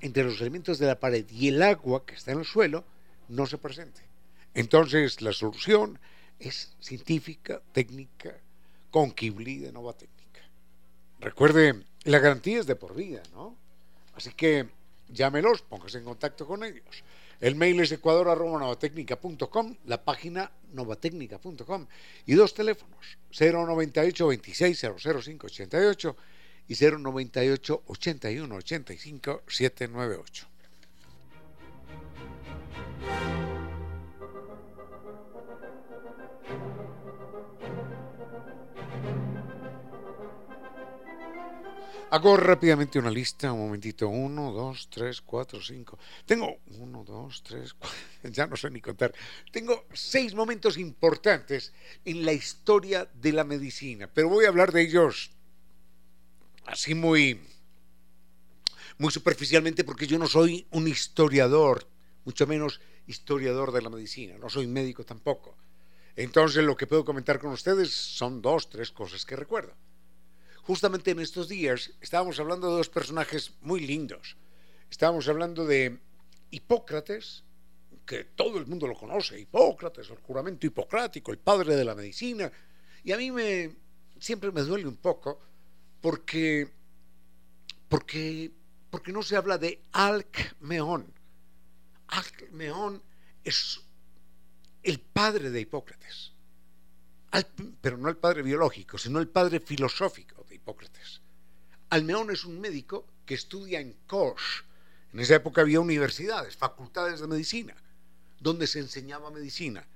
Speaker 1: entre los elementos de la pared y el agua que está en el suelo no se presente. Entonces la solución es científica, técnica, con Kibli de Nova Técnica. Recuerde, la garantía es de por vida, ¿no? Así que llámelos, póngase en contacto con ellos. El mail es ecuador.novatecnica.com, la página novatecnica.com y dos teléfonos, 098 26 00588 y 098 81 85 798. Hago rápidamente una lista, un momentito. Uno, dos, tres, cuatro, cinco. Tengo uno, dos, tres, cuatro, (laughs) ya no sé ni contar. Tengo seis momentos importantes en la historia de la medicina, pero voy a hablar de ellos así muy, muy superficialmente porque yo no soy un historiador, mucho menos historiador de la medicina, no soy médico tampoco. Entonces lo que puedo comentar con ustedes son dos, tres cosas que recuerdo. Justamente en estos días estábamos hablando de dos personajes muy lindos. Estábamos hablando de Hipócrates, que todo el mundo lo conoce, Hipócrates, el juramento hipocrático, el padre de la medicina, y a mí me siempre me duele un poco porque, porque, porque no se habla de Alcmeón. Alcmeón es el padre de Hipócrates, pero no el padre biológico, sino el padre filosófico Hipócrates. Almeón es un médico que estudia en Koch. En esa época había universidades, facultades de medicina, donde se enseñaba medicina.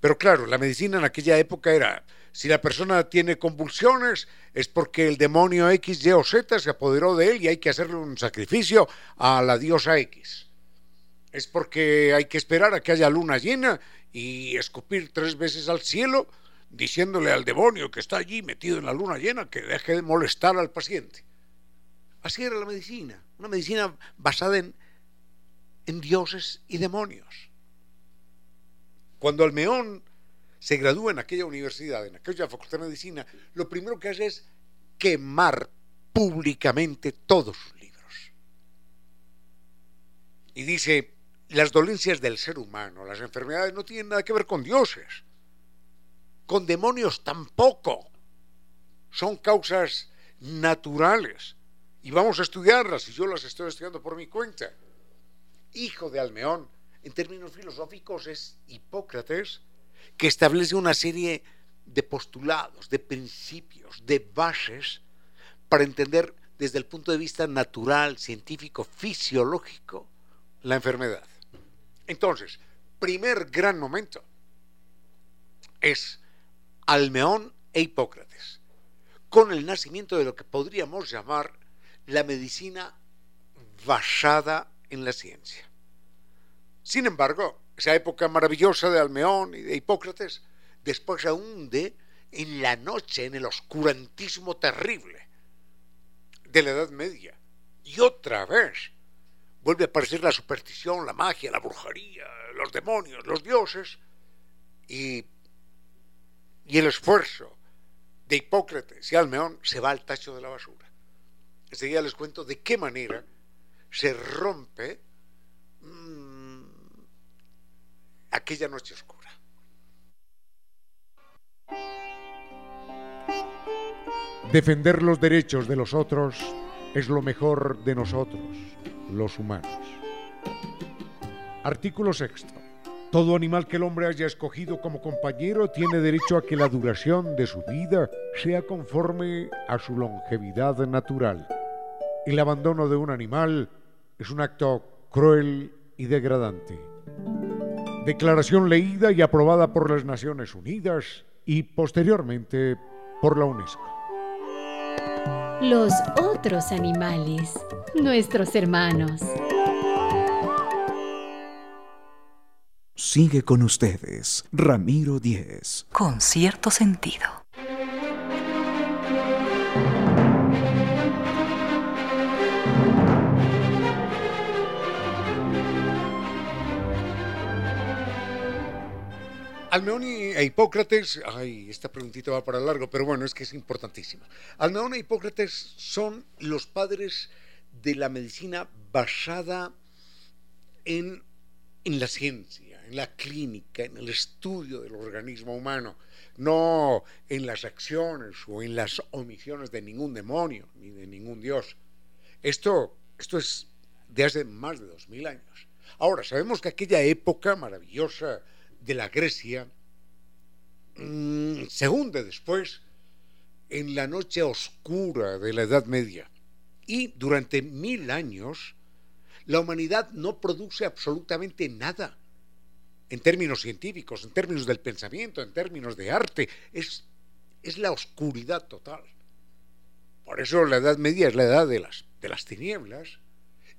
Speaker 1: Pero claro, la medicina en aquella época era, si la persona tiene convulsiones, es porque el demonio X, Y o Z se apoderó de él y hay que hacerle un sacrificio a la diosa X. Es porque hay que esperar a que haya luna llena y escupir tres veces al cielo diciéndole al demonio que está allí metido en la luna llena que deje de molestar al paciente. Así era la medicina, una medicina basada en, en dioses y demonios. Cuando Almeón se gradúa en aquella universidad, en aquella facultad de medicina, lo primero que hace es quemar públicamente todos sus libros. Y dice, las dolencias del ser humano, las enfermedades no tienen nada que ver con dioses, con demonios tampoco, son causas naturales y vamos a estudiarlas y yo las estoy estudiando por mi cuenta. Hijo de Almeón, en términos filosóficos es Hipócrates, que establece una serie de postulados, de principios, de bases para entender desde el punto de vista natural, científico, fisiológico, la enfermedad. Entonces, primer gran momento es Almeón e Hipócrates, con el nacimiento de lo que podríamos llamar la medicina basada en la ciencia. Sin embargo, esa época maravillosa de Almeón y de Hipócrates después se hunde en la noche, en el oscurantismo terrible de la Edad Media. Y otra vez vuelve a aparecer la superstición, la magia, la brujería, los demonios, los dioses y, y el esfuerzo de Hipócrates y Almeón se va al tacho de la basura. Este día les cuento de qué manera se rompe mmm, aquella noche oscura. Defender los derechos de los otros es lo mejor de nosotros, los humanos. Artículo sexto. Todo animal que el hombre haya escogido como compañero tiene derecho a que la duración de su vida sea conforme a su longevidad natural. El abandono de un animal es un acto cruel y degradante. Declaración leída y aprobada por las Naciones Unidas y posteriormente por la UNESCO.
Speaker 6: Los otros animales, nuestros hermanos.
Speaker 3: Sigue con ustedes, Ramiro Díez.
Speaker 2: Con cierto sentido.
Speaker 1: Almeón e Hipócrates, ay, esta preguntita va para largo, pero bueno, es que es importantísima. Almeón e Hipócrates son los padres de la medicina basada en, en la ciencia, en la clínica, en el estudio del organismo humano, no en las acciones o en las omisiones de ningún demonio ni de ningún dios. Esto, esto es de hace más de dos mil años. Ahora, sabemos que aquella época maravillosa, de la Grecia mmm, se hunde después en la noche oscura de la Edad Media. Y durante mil años la humanidad no produce absolutamente nada en términos científicos, en términos del pensamiento, en términos de arte. Es, es la oscuridad total. Por eso la Edad Media es la edad de las, de las tinieblas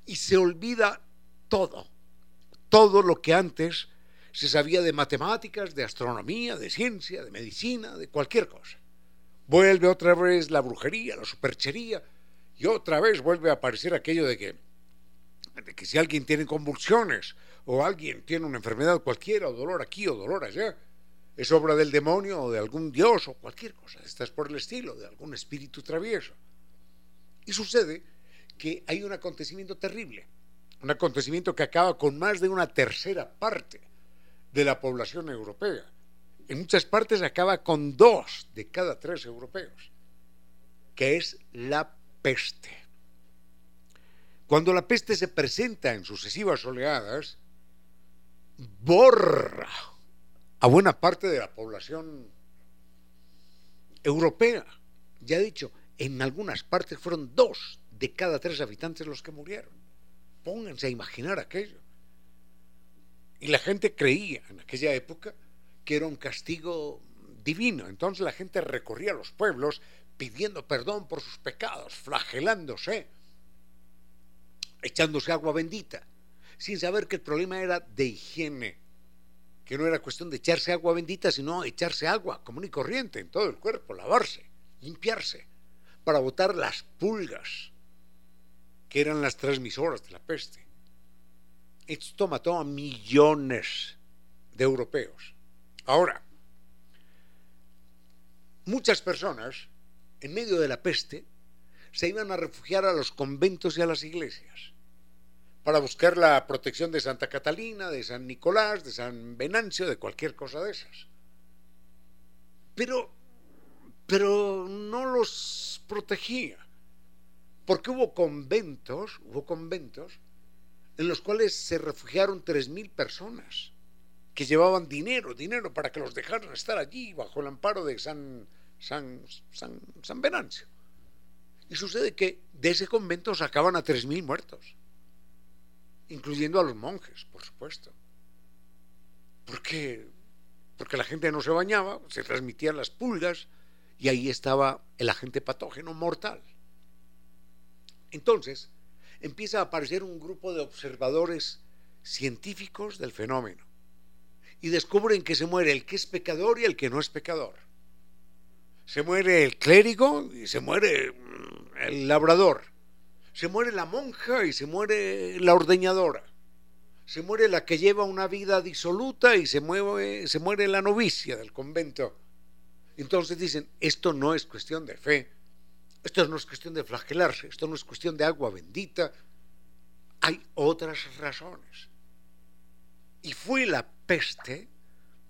Speaker 1: y se olvida todo, todo lo que antes se sabía de matemáticas, de astronomía, de ciencia, de medicina, de cualquier cosa. Vuelve otra vez la brujería, la superchería, y otra vez vuelve a aparecer aquello de que, de que si alguien tiene convulsiones o alguien tiene una enfermedad cualquiera, o dolor aquí o dolor allá, es obra del demonio o de algún dios o cualquier cosa, estás por el estilo, de algún espíritu travieso. Y sucede que hay un acontecimiento terrible, un acontecimiento que acaba con más de una tercera parte de la población europea. En muchas partes acaba con dos de cada tres europeos, que es la peste. Cuando la peste se presenta en sucesivas oleadas, borra a buena parte de la población europea. Ya he dicho, en algunas partes fueron dos de cada tres habitantes los que murieron. Pónganse a imaginar aquello. Y la gente creía en aquella época que era un castigo divino. Entonces la gente recorría los pueblos pidiendo perdón por sus pecados, flagelándose, echándose agua bendita, sin saber que el problema era de higiene, que no era cuestión de echarse agua bendita, sino echarse agua común y corriente en todo el cuerpo, lavarse, limpiarse, para botar las pulgas, que eran las transmisoras de la peste. Esto mató a millones de europeos. Ahora, muchas personas, en medio de la peste, se iban a refugiar a los conventos y a las iglesias para buscar la protección de Santa Catalina, de San Nicolás, de San Venancio, de cualquier cosa de esas. Pero, pero no los protegía, porque hubo conventos, hubo conventos en los cuales se refugiaron 3.000 personas que llevaban dinero, dinero para que los dejaran estar allí bajo el amparo de San, San, San, San Venancio. Y sucede que de ese convento sacaban a 3.000 muertos, incluyendo a los monjes, por supuesto. Porque, porque la gente no se bañaba, se transmitían las pulgas y ahí estaba el agente patógeno mortal. Entonces, empieza a aparecer un grupo de observadores científicos del fenómeno y descubren que se muere el que es pecador y el que no es pecador. Se muere el clérigo y se muere mm, el labrador. Se muere la monja y se muere la ordeñadora. Se muere la que lleva una vida disoluta y se, muere la novicia del convento. Entonces dicen, esto no es cuestión de fe, esto no es cuestión de flagelarse, esto no es cuestión de agua bendita, hay otras razones. Y fue la peste,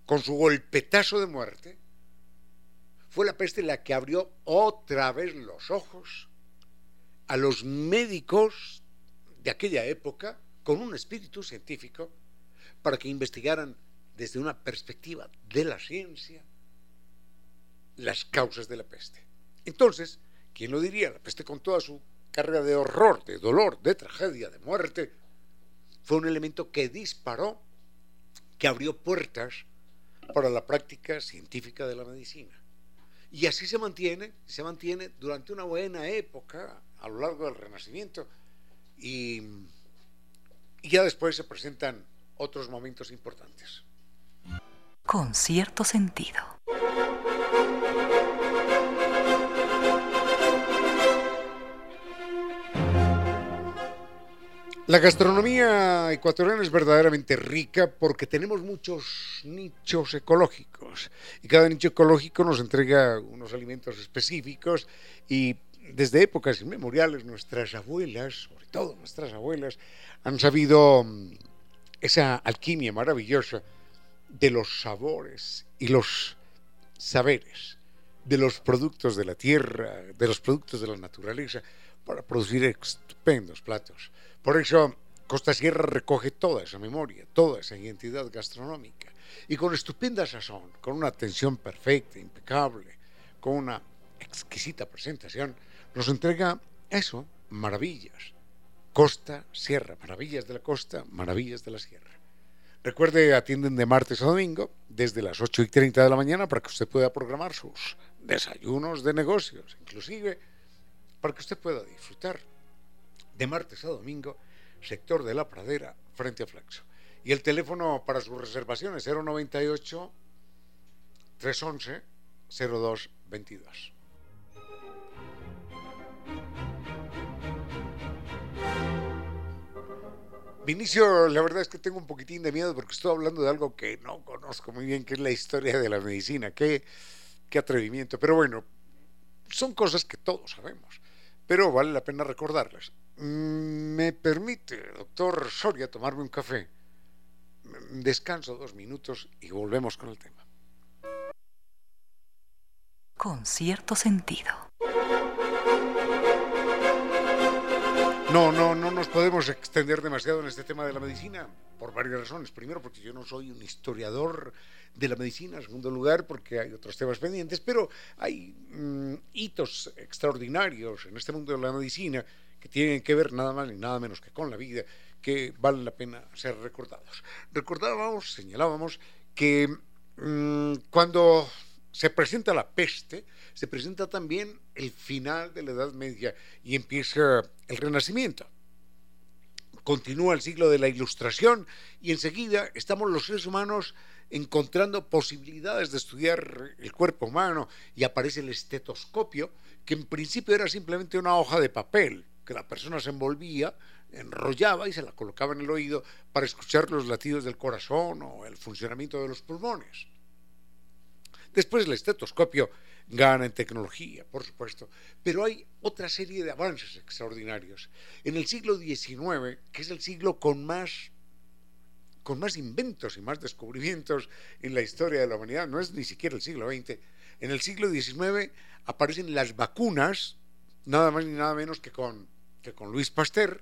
Speaker 1: con su golpetazo de muerte, fue la peste la que abrió otra vez los ojos a los médicos de aquella época con un espíritu científico para que investigaran desde una perspectiva de la ciencia las causas de la peste. Entonces, ¿quién lo diría? La peste con toda su carga de horror, de dolor, de tragedia, de muerte, fue un elemento que disparó, que abrió puertas para la práctica científica de la medicina. Y así se mantiene, se mantiene durante una buena época a lo largo del Renacimiento. Y, y ya después se presentan otros momentos importantes.
Speaker 2: Con cierto sentido.
Speaker 1: La gastronomía ecuatoriana es verdaderamente rica porque tenemos muchos nichos ecológicos. Y cada nicho ecológico nos entrega unos alimentos específicos y desde épocas inmemoriales nuestras abuelas, sobre todo nuestras abuelas, han sabido mm, esa alquimia maravillosa de los sabores y los saberes, de los productos de la tierra, de los productos de la naturaleza, para producir estupendos platos. Por eso Costa Sierra recoge toda esa memoria, toda esa identidad gastronómica y con estupenda sazón, con una atención perfecta, impecable, con una exquisita presentación, nos entrega eso, maravillas. Costa, Sierra, maravillas de la costa, maravillas de la sierra. Recuerde, atienden de martes a domingo desde las 8 y 30 de la mañana para que usted pueda programar sus desayunos de negocios, inclusive para que usted pueda disfrutar de martes a domingo, sector de la pradera, frente a Flaxo. Y el teléfono para sus reservaciones 098 311 0222. Vinicio, la verdad es que tengo un poquitín de miedo porque estoy hablando de algo que no conozco muy bien, que es la historia de la medicina. Qué, qué atrevimiento. Pero bueno, son cosas que todos sabemos pero vale la pena recordarlas. ¿Me permite, doctor Soria, tomarme un café? Descanso dos minutos y volvemos con el tema.
Speaker 2: Con cierto sentido.
Speaker 1: No, no, no nos podemos extender demasiado en este tema de la medicina por varias razones. Primero, porque yo no soy un historiador de la medicina. En segundo lugar, porque hay otros temas pendientes, pero hay mm, hitos extraordinarios en este mundo de la medicina que tienen que ver nada más ni nada menos que con la vida, que valen la pena ser recordados. Recordábamos, señalábamos, que mm, cuando se presenta la peste, se presenta también el final de la Edad Media y empieza el Renacimiento. Continúa el siglo de la Ilustración y enseguida estamos los seres humanos encontrando posibilidades de estudiar el cuerpo humano y aparece el estetoscopio, que en principio era simplemente una hoja de papel que la persona se envolvía, enrollaba y se la colocaba en el oído para escuchar los latidos del corazón o el funcionamiento de los pulmones. Después el estetoscopio gana en tecnología, por supuesto, pero hay otra serie de avances extraordinarios. En el siglo XIX, que es el siglo con más con más inventos y más descubrimientos en la historia de la humanidad, no es ni siquiera el siglo XX. En el siglo XIX aparecen las vacunas, nada más ni nada menos que con, que con Luis Pasteur.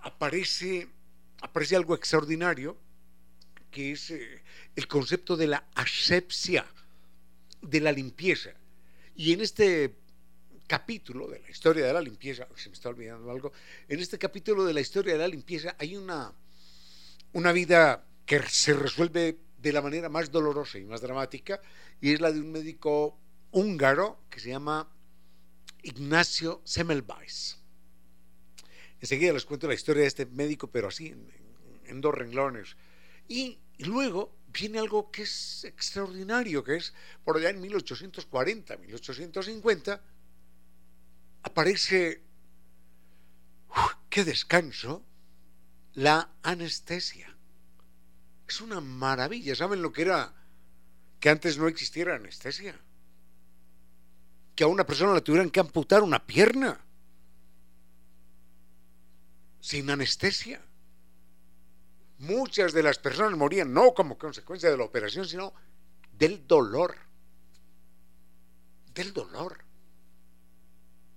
Speaker 1: Aparece, aparece algo extraordinario que es eh, el concepto de la asepsia, de la limpieza. Y en este capítulo de la historia de la limpieza, se me está olvidando algo, en este capítulo de la historia de la limpieza hay una, una vida que se resuelve de la manera más dolorosa y más dramática, y es la de un médico húngaro que se llama Ignacio Semmelweis. Enseguida les cuento la historia de este médico, pero así, en dos renglones. Y, luego viene algo que es extraordinario, que es por allá en 1840, 1850, aparece qué descanso, la anestesia. Es una maravilla. ¿Saben lo que era que antes no existiera anestesia? Que a una persona le tuvieran que amputar una pierna sin anestesia. Muchas de las personas morían no como consecuencia de la operación, sino del dolor. Del dolor.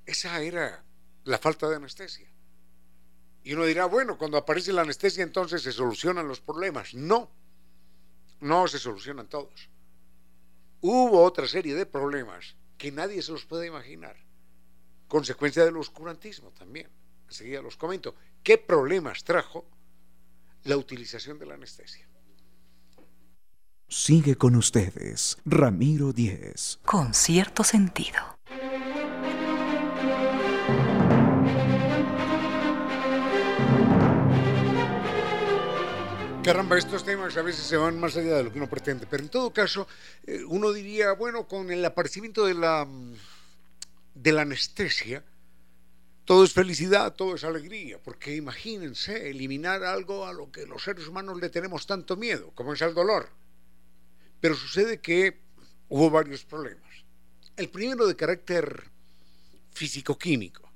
Speaker 1: Esa era la falta de anestesia. Y uno dirá, bueno, cuando aparece la anestesia entonces se solucionan los problemas. No, no se solucionan todos. Hubo otra serie de problemas que nadie se los puede imaginar. Consecuencia del oscurantismo también. Enseguida los comento. ¿Qué problemas trajo la utilización de la anestesia?
Speaker 3: Sigue con ustedes, Ramiro Díez.
Speaker 2: Con cierto sentido.
Speaker 1: Caramba, estos temas a veces se van más allá de lo que uno pretende, pero en todo caso, eh, uno diría, bueno, con el aparecimiento de la, de la anestesia, todo es felicidad, todo es alegría, porque imagínense eliminar algo a lo que los seres humanos le tenemos tanto miedo, como es el dolor. Pero sucede que hubo varios problemas. El primero de carácter físico-químico,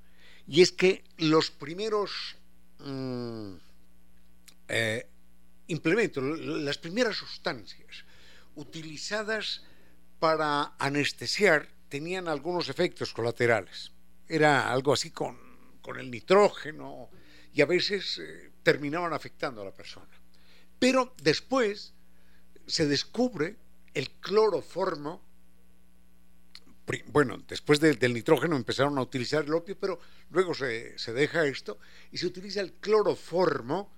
Speaker 1: y es que los primeros mm, eh, implementos, las primeras sustancias utilizadas para anestesiar tenían algunos efectos colaterales. Era algo así con, el nitrógeno y a veces eh, terminaban afectando a la persona. Pero después se descubre el cloroformo. Bueno, después del nitrógeno empezaron a utilizar el opio, pero luego se, se deja esto y se utiliza el cloroformo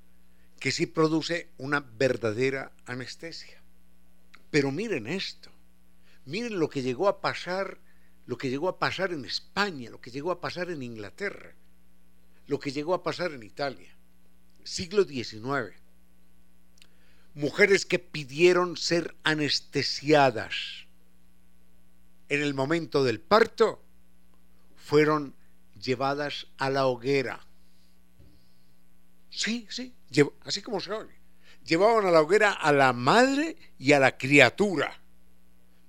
Speaker 1: que sí produce una verdadera anestesia. Pero miren esto, miren lo que llegó a pasar, lo que llegó a pasar en España, lo que llegó a pasar en Inglaterra, lo que llegó a pasar en Italia, siglo XIX. Mujeres que pidieron ser anestesiadas en el momento del parto fueron llevadas a la hoguera. Sí, sí, así como se oye. Llevaban a la hoguera a la madre y a la criatura,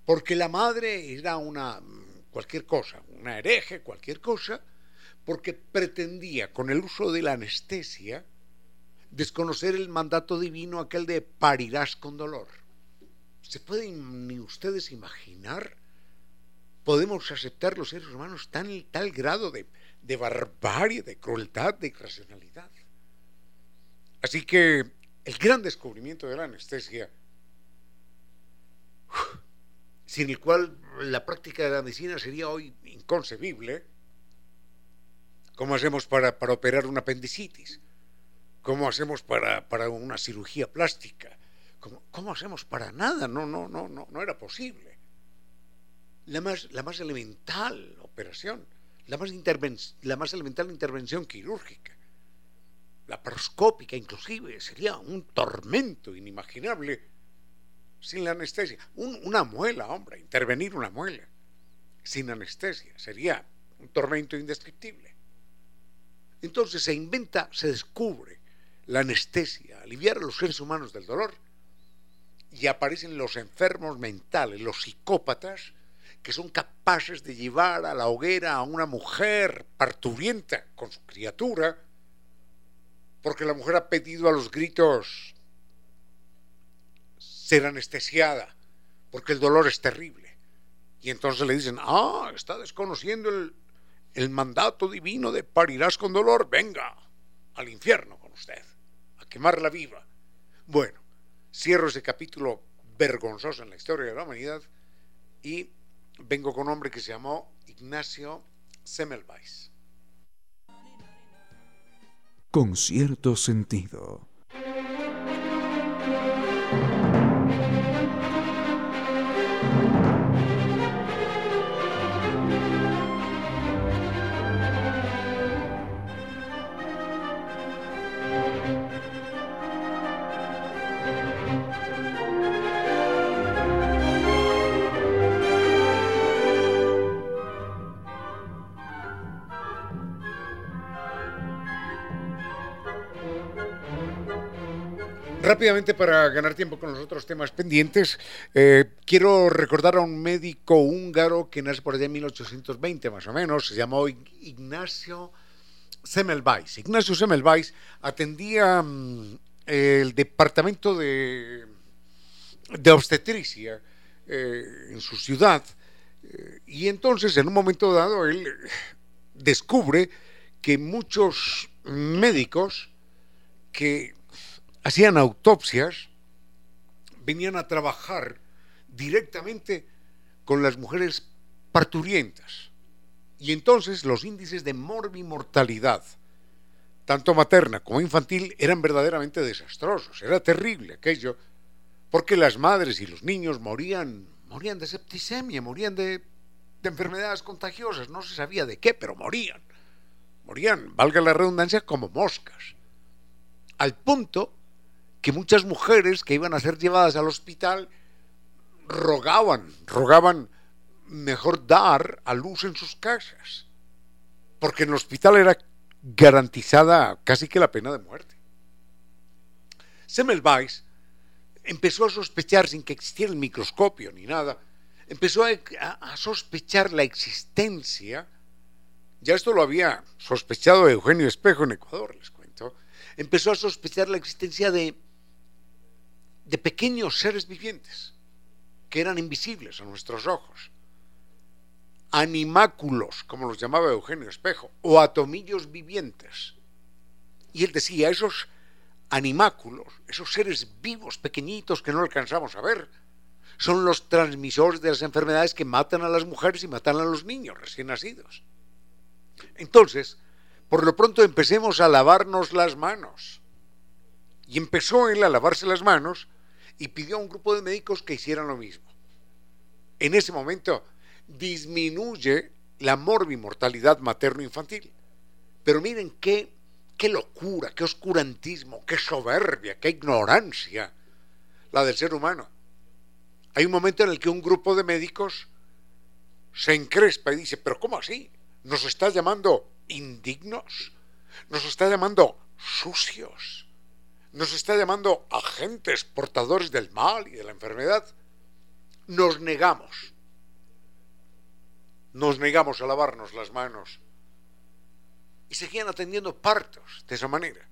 Speaker 1: porque la madre era una cualquier cosa, una hereje, cualquier cosa, porque pretendía con el uso de la anestesia desconocer el mandato divino aquel de parirás con dolor. ¿Se pueden ni ustedes imaginar? ¿Podemos aceptar los seres humanos tan, tal grado de, de barbarie, de crueldad, de irracionalidad? Así que el gran descubrimiento de la anestesia, sin el cual la práctica de la medicina sería hoy inconcebible, ¿cómo hacemos para, operar una apendicitis? ¿Cómo hacemos para, una cirugía plástica? ¿Cómo, hacemos para nada? No, no, no, no, no era posible. La más, la más elemental operación, la más, la más elemental intervención quirúrgica la paroscópica inclusive, sería un tormento inimaginable sin la anestesia. una muela, hombre, intervenir una muela sin anestesia sería un tormento indescriptible. Entonces se inventa, se descubre la anestesia, aliviar a los seres humanos del dolor y aparecen los enfermos mentales, los psicópatas, que son capaces de llevar a la hoguera a una mujer parturienta con su criatura, porque la mujer ha pedido a los gritos ser anestesiada, porque el dolor es terrible. Y entonces le dicen, ah, está desconociendo el, mandato divino de parirás con dolor, venga al infierno con usted, a quemarla viva. Bueno, cierro ese capítulo vergonzoso en la historia de la humanidad y vengo con un hombre que se llamó Ignacio Semmelweis
Speaker 3: con cierto sentido.
Speaker 1: Rápidamente, para ganar tiempo con los otros temas pendientes, eh, quiero recordar a un médico húngaro que nace por allá en 1820, más o menos, se llamó Ignacio Semmelweis. Ignacio Semmelweis atendía mm, el departamento de, de obstetricia eh, en su ciudad, eh, y entonces, en un momento dado, él descubre que muchos médicos que hacían autopsias, venían a trabajar directamente con las mujeres parturientas. Y entonces los índices de morbimortalidad, tanto materna como infantil, eran verdaderamente desastrosos. Era terrible aquello, porque las madres y los niños morían, morían de septicemia, morían de, de enfermedades contagiosas, no se sabía de qué, pero morían. Morían, valga la redundancia, como moscas. Al punto que muchas mujeres que iban a ser llevadas al hospital rogaban, rogaban mejor dar a luz en sus casas, porque en el hospital era garantizada casi que la pena de muerte. Semmelweis empezó a sospechar, sin que existiera el microscopio ni nada, empezó a, sospechar la existencia, ya esto lo había sospechado Eugenio Espejo en Ecuador, les cuento, empezó a sospechar la existencia de de pequeños seres vivientes que eran invisibles a nuestros ojos. Animáculos, como los llamaba Eugenio Espejo, o atomillos vivientes. Y él decía, esos animáculos, esos seres vivos pequeñitos que no alcanzamos a ver, son los transmisores de las enfermedades que matan a las mujeres y matan a los niños recién nacidos. Entonces, por lo pronto empecemos a lavarnos las manos. Y empezó él a lavarse las manos y pidió a un grupo de médicos que hicieran lo mismo. En ese momento disminuye la morbimortalidad materno-infantil. Pero miren qué, qué locura, qué oscurantismo, qué soberbia, qué ignorancia la del ser humano. Hay un momento en el que un grupo de médicos se encrespa y dice, pero ¿cómo así? ¿Nos está llamando indignos? ¿Nos está llamando sucios? Nos está llamando agentes portadores del mal y de la enfermedad, nos negamos. Nos negamos a lavarnos las manos. Y seguían atendiendo partos de esa manera.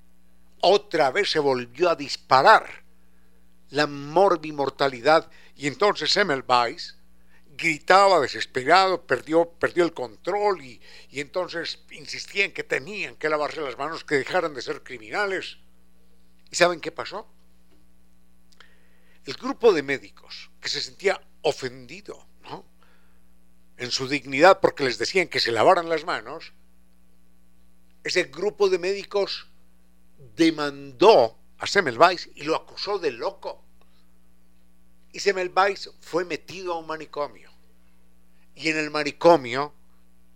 Speaker 1: Otra vez se volvió a disparar la morbimortalidad y entonces Semmelweis gritaba desesperado, perdió, perdió el control y, y entonces insistía en que tenían que lavarse las manos, que dejaran de ser criminales. ¿Y saben qué pasó? El grupo de médicos que se sentía ofendido ¿no? en su dignidad porque les decían que se lavaran las manos, ese grupo de médicos demandó a Semmelweis y lo acusó de loco. Y Semmelweis fue metido a un manicomio. Y en el manicomio,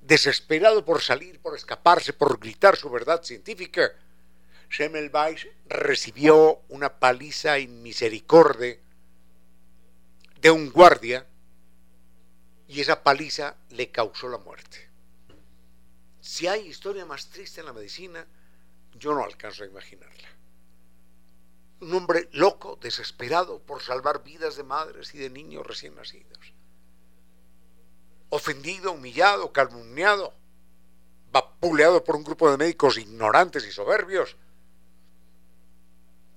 Speaker 1: desesperado por salir, por escaparse, por gritar su verdad científica, Semmelweis recibió una paliza inmisericordia de un guardia y esa paliza le causó la muerte. Si hay historia más triste en la medicina, yo no alcanzo a imaginarla. Un hombre loco, desesperado por salvar vidas de madres y de niños recién nacidos. Ofendido, humillado, calumniado, vapuleado por un grupo de médicos ignorantes y soberbios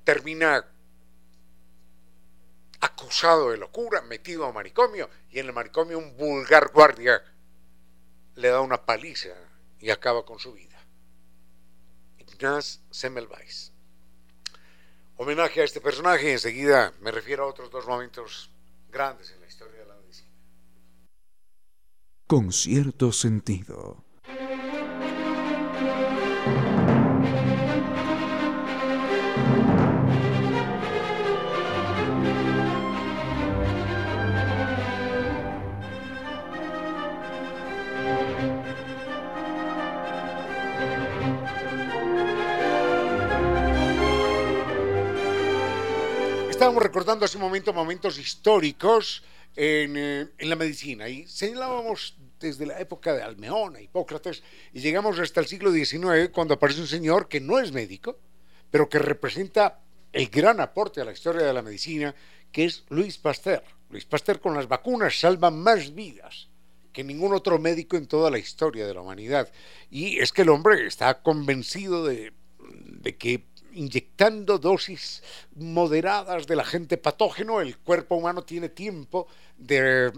Speaker 1: termina acusado de locura, metido a manicomio, y en el manicomio un vulgar guardia le da una paliza y acaba con su vida. Ignaz Semmelweis. Homenaje a este personaje enseguida me refiero a otros dos momentos grandes en la historia de la medicina.
Speaker 3: Con cierto sentido.
Speaker 1: Estábamos recordando hace un momento momentos históricos en, eh, en, la medicina y señalábamos desde la época de Almeón, Hipócrates, y llegamos hasta el siglo XIX cuando aparece un señor que no es médico, pero que representa el gran aporte a la historia de la medicina, que es Luis Pasteur. Luis Pasteur con las vacunas salva más vidas que ningún otro médico en toda la historia de la humanidad. Y es que el hombre está convencido de, de que inyectando dosis moderadas del agente patógeno, el cuerpo humano tiene tiempo de,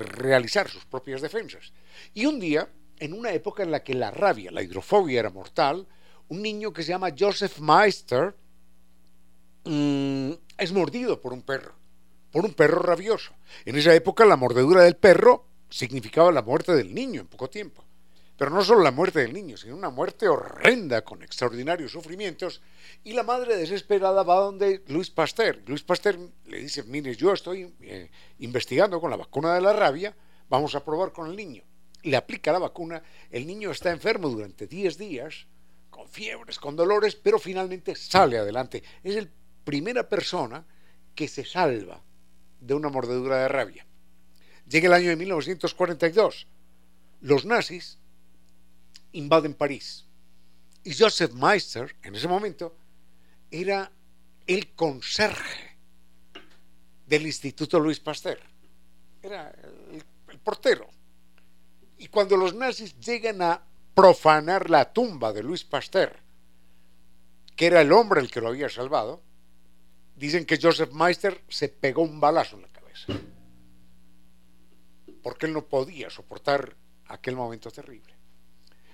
Speaker 1: realizar sus propias defensas. Y un día, en una época en la que la rabia, la hidrofobia era mortal, un niño que se llama Joseph Meister mm, es mordido por un perro, por un perro rabioso. En esa época la mordedura del perro significaba la muerte del niño en poco tiempo. Pero no solo la muerte del niño, sino una muerte horrenda con extraordinarios sufrimientos. Y la madre desesperada va donde Luis Pasteur. Luis Pasteur le dice, mire, yo estoy eh, investigando con la vacuna de la rabia, vamos a probar con el niño. Le aplica la vacuna, el niño está enfermo durante 10 días, con fiebres, con dolores, pero finalmente sale adelante. Es la primera persona que se salva de una mordedura de rabia. Llega el año de 1942. Los nazis invaden París. Y Joseph Meister, en ese momento, era el conserje del Instituto Luis Pasteur. Era el, portero. Y cuando los nazis llegan a profanar la tumba de Luis Pasteur, que era el hombre el que lo había salvado, dicen que Joseph Meister se pegó un balazo en la cabeza. Porque él no podía soportar aquel momento terrible.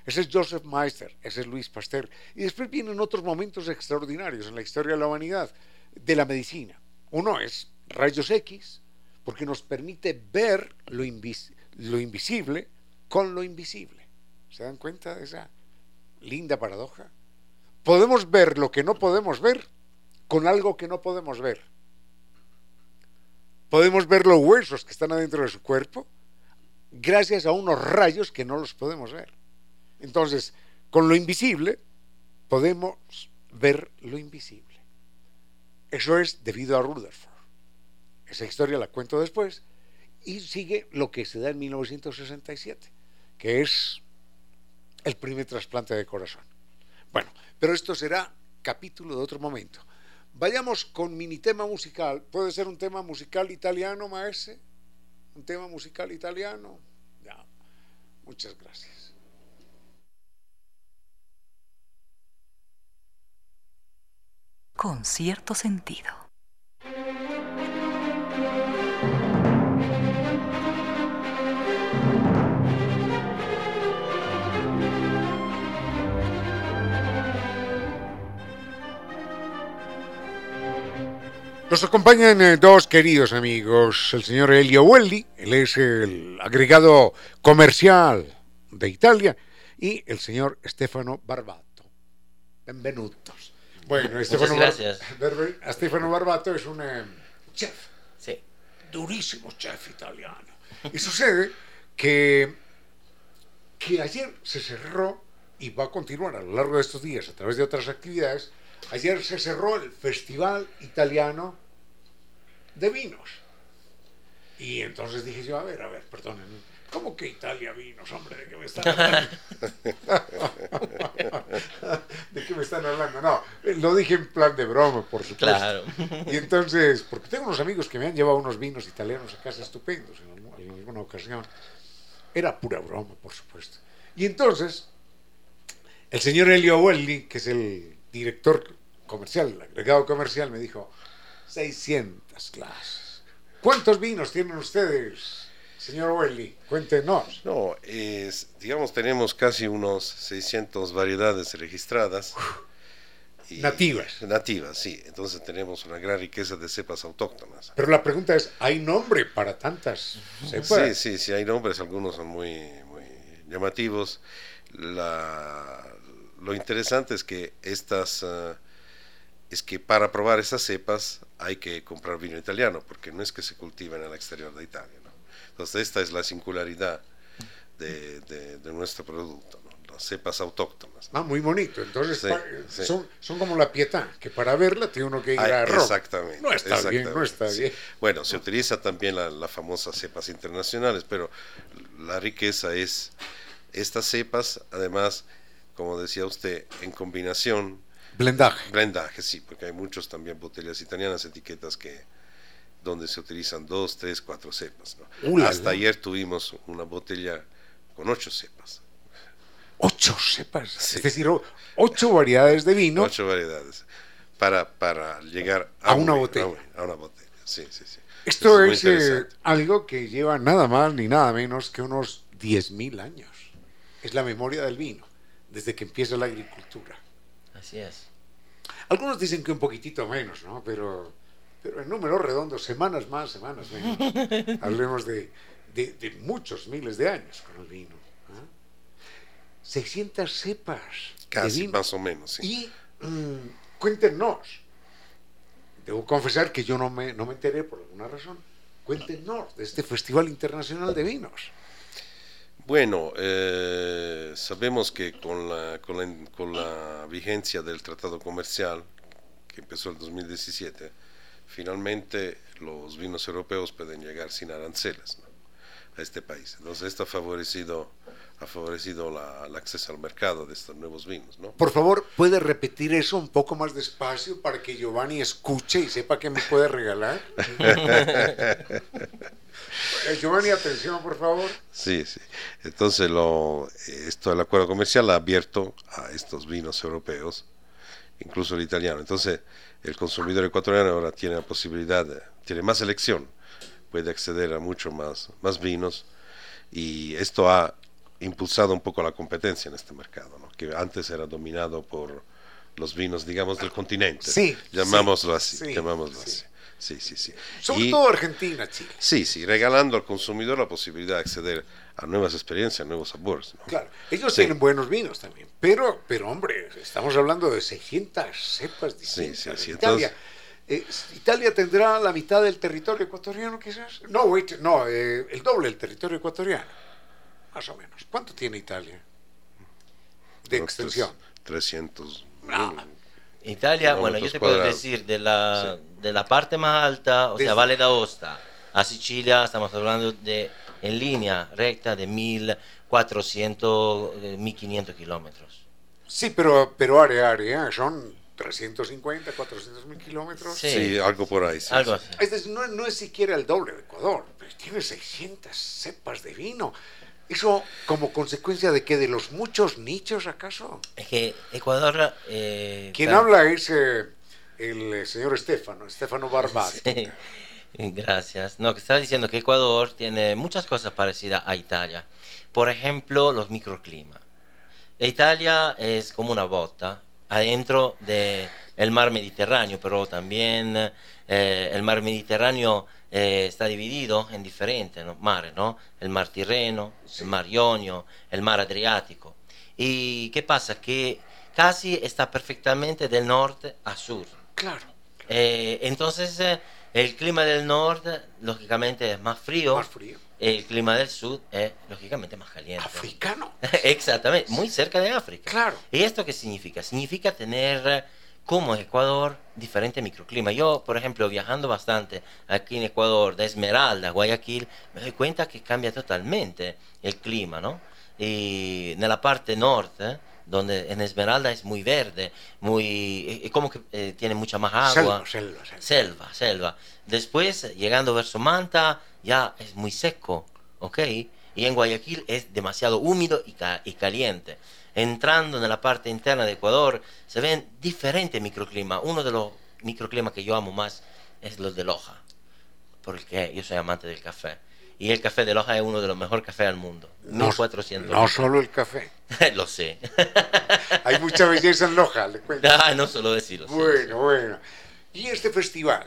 Speaker 1: Ese es Joseph Meister, ese es Luis Pasteur. Y después vienen otros momentos extraordinarios en la historia de la humanidad, de la medicina. Uno es rayos X, porque nos permite ver lo, lo invisible con lo invisible. ¿Se dan cuenta de esa linda paradoja? Podemos ver lo que no podemos ver con algo que no podemos ver. Podemos ver los huesos que están adentro de su cuerpo gracias a unos rayos que no los podemos ver. Entonces, con lo invisible podemos ver lo invisible. Eso es debido a Rutherford. Esa historia la cuento después y sigue lo que se da en 1967, que es el primer trasplante de corazón. Bueno, pero esto será capítulo de otro momento. Vayamos con mini tema musical. ¿Puede ser un tema musical italiano, maese? ¿Un tema musical italiano? Ya. Muchas gracias.
Speaker 2: Con cierto sentido.
Speaker 1: Nos acompañan eh, dos queridos amigos, el señor Elio Welli, él es el agregado comercial de Italia, y el señor Stefano Barbato. Benvenutos. Bueno, Estefano. Stefano Barbato es un eh, chef.
Speaker 7: Sí.
Speaker 1: Durísimo chef italiano. Y sucede que, que ayer se cerró y va a continuar a lo largo de estos días a través de otras actividades. Ayer se cerró el Festival Italiano de Vinos. Y entonces dije yo, a ver, a ver, perdonen, ¿Cómo que Italia vinos, hombre? ¿De qué me están hablando? (laughs) ¿De qué me están hablando? No, lo dije en plan de broma, por supuesto.
Speaker 7: Claro.
Speaker 1: Y entonces, porque tengo unos amigos que me han llevado unos vinos italianos a casa estupendos en, alguna ocasión. Era pura broma, por supuesto. Y entonces, el señor Elio Welli, que es el director comercial, el agregado comercial, me dijo, 600 clases. ¿Cuántos vinos tienen ustedes? Señor Welly, cuéntenos.
Speaker 8: No, es, digamos, tenemos casi unos 600 variedades registradas.
Speaker 1: nativas.
Speaker 8: Nativas, sí. Entonces tenemos una gran riqueza de cepas autóctonas.
Speaker 1: Pero la pregunta es, ¿hay nombre para tantas cepas?
Speaker 8: Sí, sí, sí, hay nombres, algunos son muy, muy llamativos. La, lo interesante es que estas... Ah, es que para probar esas cepas hay que comprar vino italiano, porque no es que se cultiva en el exterior de Italia. Entonces esta es la singularidad de, nuestro producto, las cepas autóctonas.
Speaker 1: Ah, muy bonito. Entonces Son, son, como la pietà, que para verla tiene uno que ir a Roma.
Speaker 8: Exactamente.
Speaker 1: No está bien, no está bien.
Speaker 8: Bueno, se utiliza también la, la famosa cepas internacionales, pero la riqueza es estas cepas, además, como decía usted, en combinación
Speaker 1: Blendaje.
Speaker 8: Blendaje, sí, porque hay muchos también botellas italianas, etiquetas que donde se utilizan dos, tres, cuatro cepas. ¿no? Hasta ayer tuvimos una botella con ocho cepas.
Speaker 1: Ocho cepas, es decir, ocho variedades de vino.
Speaker 8: Ocho variedades para, para llegar
Speaker 1: a, una botella.
Speaker 8: A una botella, sí, sí, sí.
Speaker 1: Esto es, eh, algo que lleva nada más ni nada menos que unos 10.000 años. Es la memoria del vino, desde que empieza la agricultura.
Speaker 7: Así es.
Speaker 1: Algunos dicen que un poquitito menos, ¿no? Pero, pero en números redondos, semanas más, semanas menos. (laughs) Hablemos de, de, muchos miles de años con el vino. 600 ¿ah? cepas.
Speaker 8: Casi, más o menos, sí.
Speaker 1: Y mm, cuéntenos. Debo confesar que yo no me, no me enteré por alguna razón. Cuéntenos de este Festival Internacional de Vinos.
Speaker 8: Bueno, eh, sabemos que con la, con, la, con la, vigencia del tratado comercial, que empezó en 2017, finalmente los vinos europeos pueden llegar sin aranceles a este país. Entonces esto ha favorecido, ha favorecido la, el acceso al mercado de estos nuevos vinos. ¿no?
Speaker 1: Por favor, ¿puede repetir eso un poco más despacio para que Giovanni escuche y sepa que me puede regalar? (laughs) Giovanni, atención, por favor.
Speaker 8: Sí, sí. Entonces, lo, esto del acuerdo comercial ha abierto a estos vinos europeos, incluso el italiano. Entonces, el consumidor ecuatoriano ahora tiene la posibilidad, tiene más elección, puede acceder a mucho más, más vinos y esto ha impulsado un poco la competencia en este mercado, ¿no? que antes era dominado por los vinos, digamos, del continente.
Speaker 1: Sí.
Speaker 8: Llamámoslo así. llamámoslo así. Sí, sí, sí.
Speaker 1: Sobre todo Argentina, Chile.
Speaker 8: Sí, sí, regalando al consumidor la posibilidad de acceder a nuevas experiencias, nuevos sabores.
Speaker 1: Claro, ellos tienen buenos vinos también, pero, pero hombre, estamos hablando de 600 cepas distintas. Sí, sí, sí. Italia, eh, Italia tendrá la mitad del territorio ecuatoriano, quizás. No, wait, no, eh, el doble del territorio ecuatoriano, más o menos. ¿Cuánto tiene Italia de extensión?
Speaker 8: 300.
Speaker 7: Italia, bueno, yo te puedo decir, de la, de la parte más alta, o sea, Valle d'Aosta, a Sicilia, estamos hablando de, en línea recta, de 1400, 1500 eh, kilómetros.
Speaker 1: Sí, pero, pero área, área, ¿eh? son 350, 400 mil kilómetros.
Speaker 8: Sí. algo por ahí.
Speaker 7: algo así.
Speaker 1: Es decir, no, no, es siquiera el doble de Ecuador, tiene 600 cepas de vino. ¿Eso como consecuencia de que de los muchos nichos acaso?
Speaker 7: Es que Ecuador... Eh,
Speaker 1: Quien habla es eh, el eh, señor Estefano, Estefano Barbat. (laughs)
Speaker 7: Gracias. No, que estaba diciendo que Ecuador tiene muchas cosas parecidas a Italia. Por ejemplo, los microclimas. Italia es como una bota adentro del mar Mediterráneo, pero también el mar Mediterráneo eh, está dividido en diferentes mares, ¿no? El mar Tirreno, el mar Ionio, el mar Adriático. ¿Y qué pasa? Que casi está perfectamente del norte a sur.
Speaker 1: Claro.
Speaker 7: Eh, entonces, eh, el clima del norte, lógicamente, es más frío.
Speaker 1: Más frío.
Speaker 7: El clima del sur es, lógicamente, más caliente.
Speaker 1: Africano. (laughs)
Speaker 7: Exactamente, muy cerca de África.
Speaker 1: Claro.
Speaker 7: ¿Y esto qué significa? Significa tener como Ecuador, diferente microclima. Yo, por ejemplo, viajando bastante aquí en Ecuador, de Esmeralda Guayaquil, me doy cuenta que cambia totalmente el clima, ¿no? Y en la parte norte, donde en Esmeralda es muy verde, muy, como que eh, tiene mucha más agua.
Speaker 1: Selva,
Speaker 7: selva, selva. Después, llegando a Manta, ya es muy seco, ¿ok? Y en Guayaquil es demasiado húmedo y, y caliente entrando en la parte interna de Ecuador, se ven diferentes microclimas. Uno de los microclimas que yo amo más es los de Loja, porque yo soy amante del café. Y el café de Loja es uno de los mejores cafés del mundo.
Speaker 1: No, 1400. No solo el café. (laughs)
Speaker 7: Lo sé. (laughs)
Speaker 1: Hay mucha belleza en Loja, le cuento.
Speaker 7: Ah, no solo decirlo.
Speaker 1: Bueno, bueno. Y este festival,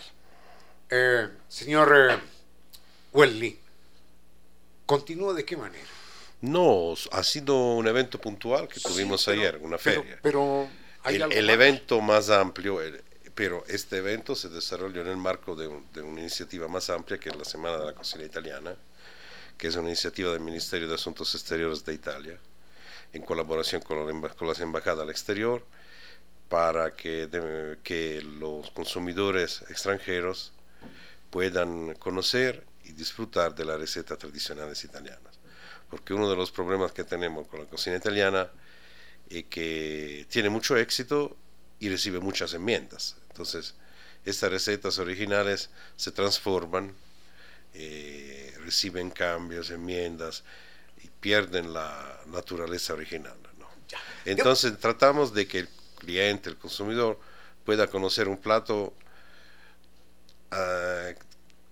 Speaker 1: eh, señor eh, Welly, ¿continúa de qué manera?
Speaker 8: No, ha sido un evento puntual que tuvimos ayer, una feria.
Speaker 1: Pero,
Speaker 8: el, evento más amplio, pero este evento se desarrolló en el marco de, una iniciativa más amplia que es la Semana de la Cocina Italiana, que es una iniciativa del Ministerio de Asuntos Exteriores de Italia, en colaboración con, las embajadas al exterior, para que, que los consumidores extranjeros puedan conocer y disfrutar de las recetas tradicionales italianas porque uno de los problemas que tenemos con la cocina italiana es que tiene mucho éxito, y recibe muchas enmiendas. Entonces, estas recetas originales se transforman, eh, reciben cambios, enmiendas y pierden la naturaleza original. ¿no? Entonces, tratamos de que el cliente, el consumidor, pueda conocer un plato ah,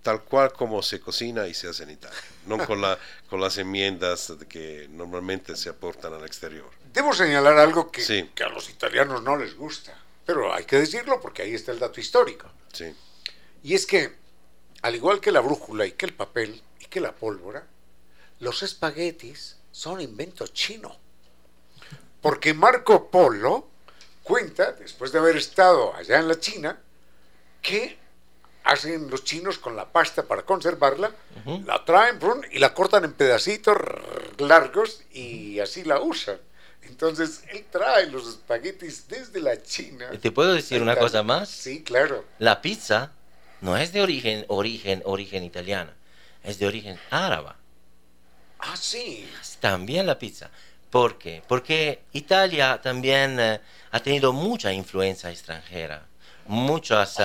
Speaker 8: tal cual como se cocina y se hace en Italia, no con, la, (laughs) con las enmiendas que normalmente se aportan al exterior.
Speaker 1: Debo señalar algo que, que a los italianos no les gusta, pero hay que decirlo porque ahí está el dato histórico.
Speaker 8: Sí.
Speaker 1: Y es que, al igual que la brújula y que el papel y que la pólvora, los espaguetis son invento chino. Porque Marco Polo cuenta, después de haber estado allá en la China, que hacen los chinos con la pasta para conservarla, la traen y la cortan en pedacitos largos y así la usan. Entonces él trae los espaguetis desde la China.
Speaker 7: ¿Te puedo decir una cosa más?
Speaker 1: Sí, claro.
Speaker 7: La pizza no es de origen, origen, origen italiano, es de origen árabe.
Speaker 1: Ah, sí.
Speaker 7: También la pizza. ¿Por qué? Porque Italia también eh, ha tenido mucha influencia extranjera muchas...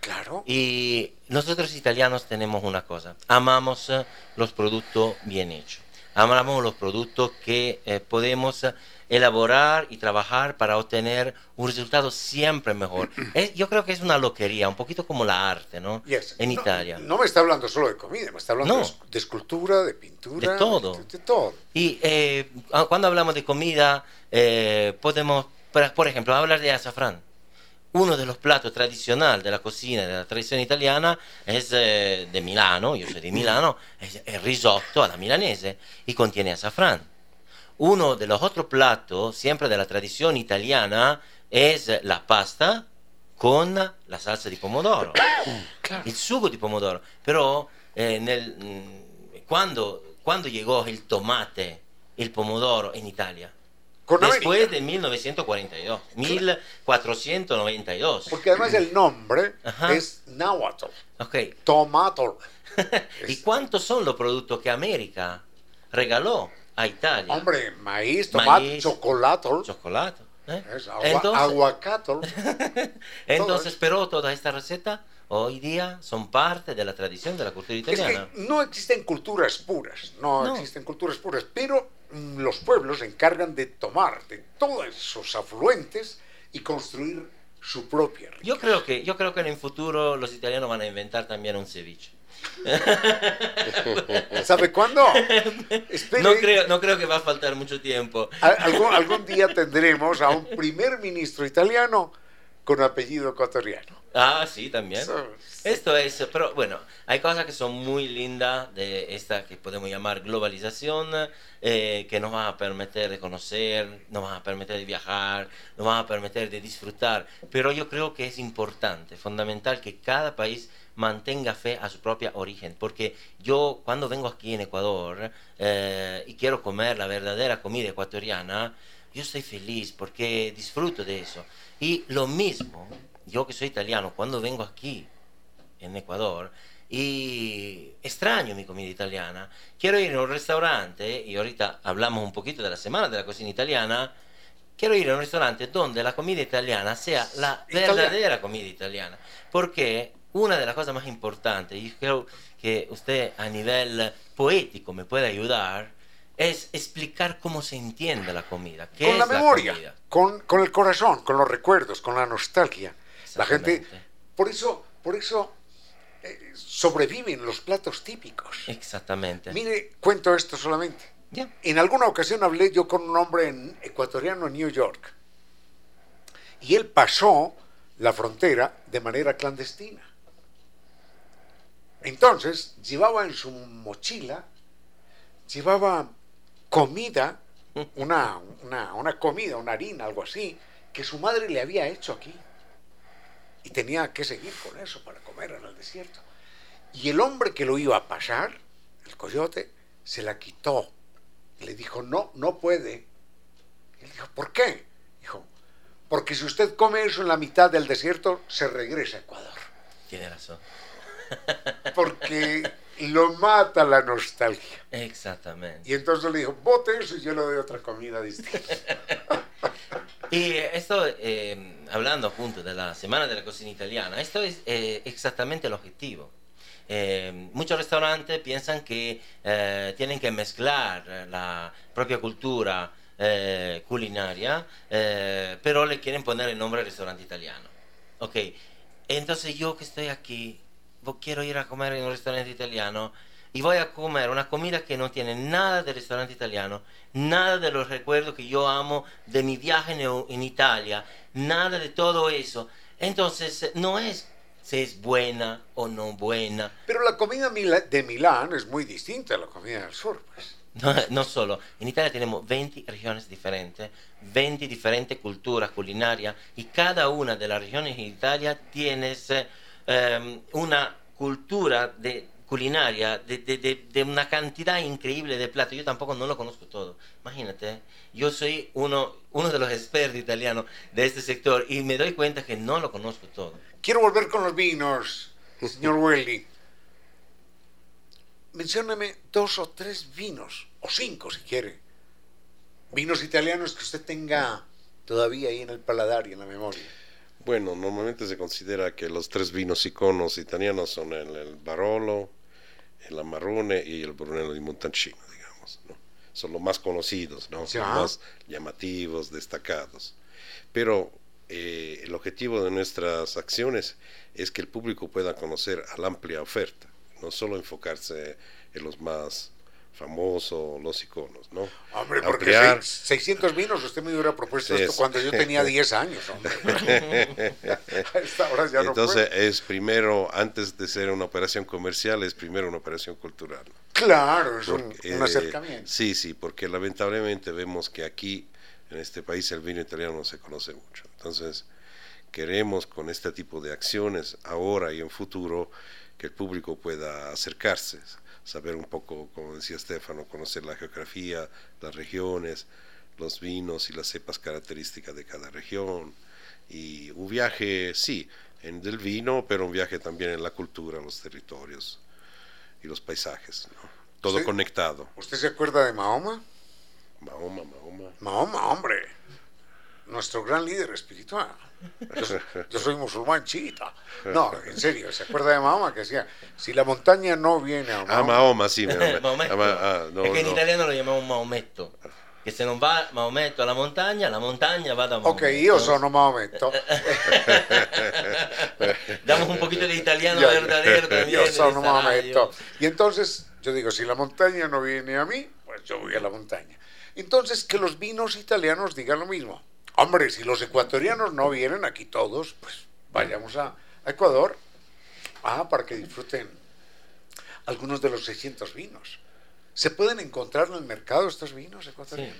Speaker 1: claro.
Speaker 7: Y nosotros italianos tenemos una cosa, amamos eh, los productos bien hechos, amamos los productos que eh, podemos elaborar y trabajar para obtener un resultado siempre mejor. (clears throat) yo creo que es una loquería, un poquito como la arte, ¿no? En Italia.
Speaker 1: No me está hablando solo de comida, me está hablando de, escultura, de pintura.
Speaker 7: De todo.
Speaker 1: De, todo.
Speaker 7: Y eh, cuando hablamos de comida, podemos, por ejemplo, hablar de azafrán uno de los platos tradicionales de la cocina de la tradición italiana es eh, de Milano, yo soy de Milano, es el risotto a la milanese y contiene azafrán. Uno de los otros platos, siempre de la tradición italiana, es la pasta con la salsa di pomodoro, (coughs) el sugo di pomodoro. Pero eh, nel, mm, cuando, cuando llegó el tomate, el pomodoro en Italia, Después de 1942, 1492.
Speaker 1: Porque además el nombre es náhuatl.
Speaker 7: Ok.
Speaker 1: Tomato. (laughs)
Speaker 7: ¿Y cuántos son los productos que América regaló a Italia?
Speaker 1: Hombre, maíz, tomate, chocolate.
Speaker 7: Chocolate.
Speaker 1: ¿eh? aguacate. (laughs)
Speaker 7: Entonces, pero toda esta receta hoy día son parte de la tradición de la cultura italiana.
Speaker 1: no existen culturas puras, no, existen culturas puras, pero mm, los pueblos se encargan de tomar de todos esos afluentes y construir su propia riqueza.
Speaker 7: Yo creo que, yo creo que en el futuro los italianos van a inventar también un ceviche. (laughs)
Speaker 1: ¿Sabe cuándo? (laughs)
Speaker 7: No creo, no creo que va a faltar mucho tiempo.
Speaker 1: Algún, algún día tendremos a un primer ministro italiano con apellido ecuatoriano.
Speaker 7: Ah, sí, también. Esto es, pero bueno, hay cosas que son muy lindas de esta que podemos llamar globalización, eh, que nos va a permitir de conocer, nos va a permitir de viajar, nos va a permitir de disfrutar. Pero yo creo que es importante, fundamental, que cada país mantenga fe a su propia origen, porque yo cuando vengo aquí en Ecuador eh, y quiero comer la verdadera comida ecuatoriana, yo estoy feliz porque disfruto de eso. Y lo mismo, yo que soy italiano, cuando vengo aquí en Ecuador y extraño mi comida italiana, quiero ir a un restaurante, y ahorita hablamos un poquito de la semana de la cocina italiana, quiero ir a un restaurante donde la comida italiana sea la verdadera comida italiana, porque una de las cosas más importantes, y creo que usted a nivel poético me puede ayudar, es explicar cómo se entiende la comida. ¿Qué
Speaker 1: con la memoria, Con, con, el corazón, con los recuerdos, con la nostalgia. La gente, por eso, por eso eh, sobreviven los platos típicos.
Speaker 7: Exactamente.
Speaker 1: Mire, cuento esto solamente. En alguna ocasión hablé yo con un hombre en, ecuatoriano en New York. Y él pasó la frontera de manera clandestina. Entonces, llevaba en su mochila, llevaba comida, (laughs) una, una, comida, una harina, algo así, que su madre le había hecho aquí. Y tenía que seguir con eso para comer en el desierto. Y el hombre que lo iba a pasar, el coyote, se la quitó. Y le dijo, no, no puede. Y él dijo, ¿por qué? Dijo, porque si usted come eso en la mitad del desierto, se regresa a Ecuador.
Speaker 7: Tiene razón. (laughs)
Speaker 1: Porque lo mata la nostalgia.
Speaker 7: Exactamente.
Speaker 1: Y entonces le dijo, bote eso y yo le doy otra comida distinta. (laughs)
Speaker 7: Y esto, eh, hablando junto de la Semana de la Cocina Italiana, esto es eh, exactamente el objetivo. Eh, muchos restaurantes piensan que eh, tienen que mezclar la propia cultura eh, culinaria, eh, pero le quieren poner el nombre restaurante italiano. Ok, entonces yo que estoy aquí, quiero ir a comer en un restaurante italiano y voy a comer una comida que no tiene nada de restaurante italiano, nada de los recuerdos que yo amo de mi viaje en, Italia, nada de todo eso. Entonces, no es si es buena o no buena,
Speaker 1: Pero la comida de Milán es muy distinta a la comida del sur, pues.
Speaker 7: No, (laughs) no solo, en Italia tenemos 20 regiones diferentes, 20 diferentes culturas culinarias y cada una de las regiones en Italia tienes eh, em, una cultura de, culinaria de, de- de- de una cantidad increíble de platos. Yo tampoco no lo conozco todo. Imagínate, yo soy uno, uno de los expertos italianos de este sector y me doy cuenta que no lo conozco todo.
Speaker 1: Quiero volver con los vinos, señor Welly. Mencióname dos o tres vinos, o cinco si quiere. Vinos italianos que usted tenga todavía ahí en el paladar y en la memoria.
Speaker 8: Bueno, normalmente se considera que los tres vinos iconos italianos son el, el Barolo, el Amarone y el Brunello di Montalcino, digamos. ¿no? Son los más conocidos, ¿no?
Speaker 1: Ya.
Speaker 8: los más llamativos, destacados. Pero eh, el objetivo de nuestras acciones es que el público pueda conocer a la amplia oferta, no solo enfocarse en los más famosos, los iconos, ¿no?
Speaker 1: Hombre, porque
Speaker 8: Ampliar.
Speaker 1: seis- 600 vinos, usted me hubiera propuesto
Speaker 8: Sí,
Speaker 1: esto
Speaker 8: es.
Speaker 1: cuando yo tenía (laughs) 10 años, hombre. (laughs) A esta hora ya no
Speaker 8: Entonces es primero, antes de ser una operación comercial, es primero una operación cultural.
Speaker 1: Claro, es
Speaker 8: Porque,
Speaker 1: un
Speaker 8: eh,
Speaker 1: acercamiento.
Speaker 8: Sí, sí, porque lamentablemente vemos que aquí, en este país, el vino italiano no se conoce mucho. Entonces, queremos con este tipo de acciones, ahora y en futuro, que el público pueda acercarse, saber un poco, como decía Stefano, conocer la geografía, las regiones, los vinos y las cepas características de cada región. Y un viaje, sí, en del vino, pero un viaje también en la cultura, los territorios y los paisajes. ¿no? Todo
Speaker 1: Sí.
Speaker 8: conectado.
Speaker 1: ¿Usted se acuerda de Mahoma?
Speaker 8: Mahoma, Mahoma.
Speaker 1: Mahoma, hombre. Nuestro gran líder espiritual. Yo, soy- yo soy musulmán chiita. No, en serio, ¿se acuerda de Mahoma que decía, si la montaña no viene a
Speaker 8: Ah,
Speaker 1: Mahoma,
Speaker 8: Mahoma, sí. me-
Speaker 7: Maometto.
Speaker 8: ah, ma- ah, no,
Speaker 7: es que en
Speaker 8: no.
Speaker 7: italiano lo llamamos Maometto. Que se non va Maometto alla montagna, la montagna va da Maometto.
Speaker 1: Ok, io sono Maometto.
Speaker 7: Damos un poquito de italiano (laughs) verdadero también.
Speaker 1: Yo sono Maometto. Y entonces yo digo, si la montaña no viene a mí, pues yo voy a la montaña. Entonces que los vinos italianos digan lo mismo. Hombre, si los ecuatorianos no vienen aquí todos, pues vayamos a, a Ecuador. Ah, para que disfruten algunos de los 600 vinos. ¿Se pueden encontrar en el mercado estos vinos ecuatorianos?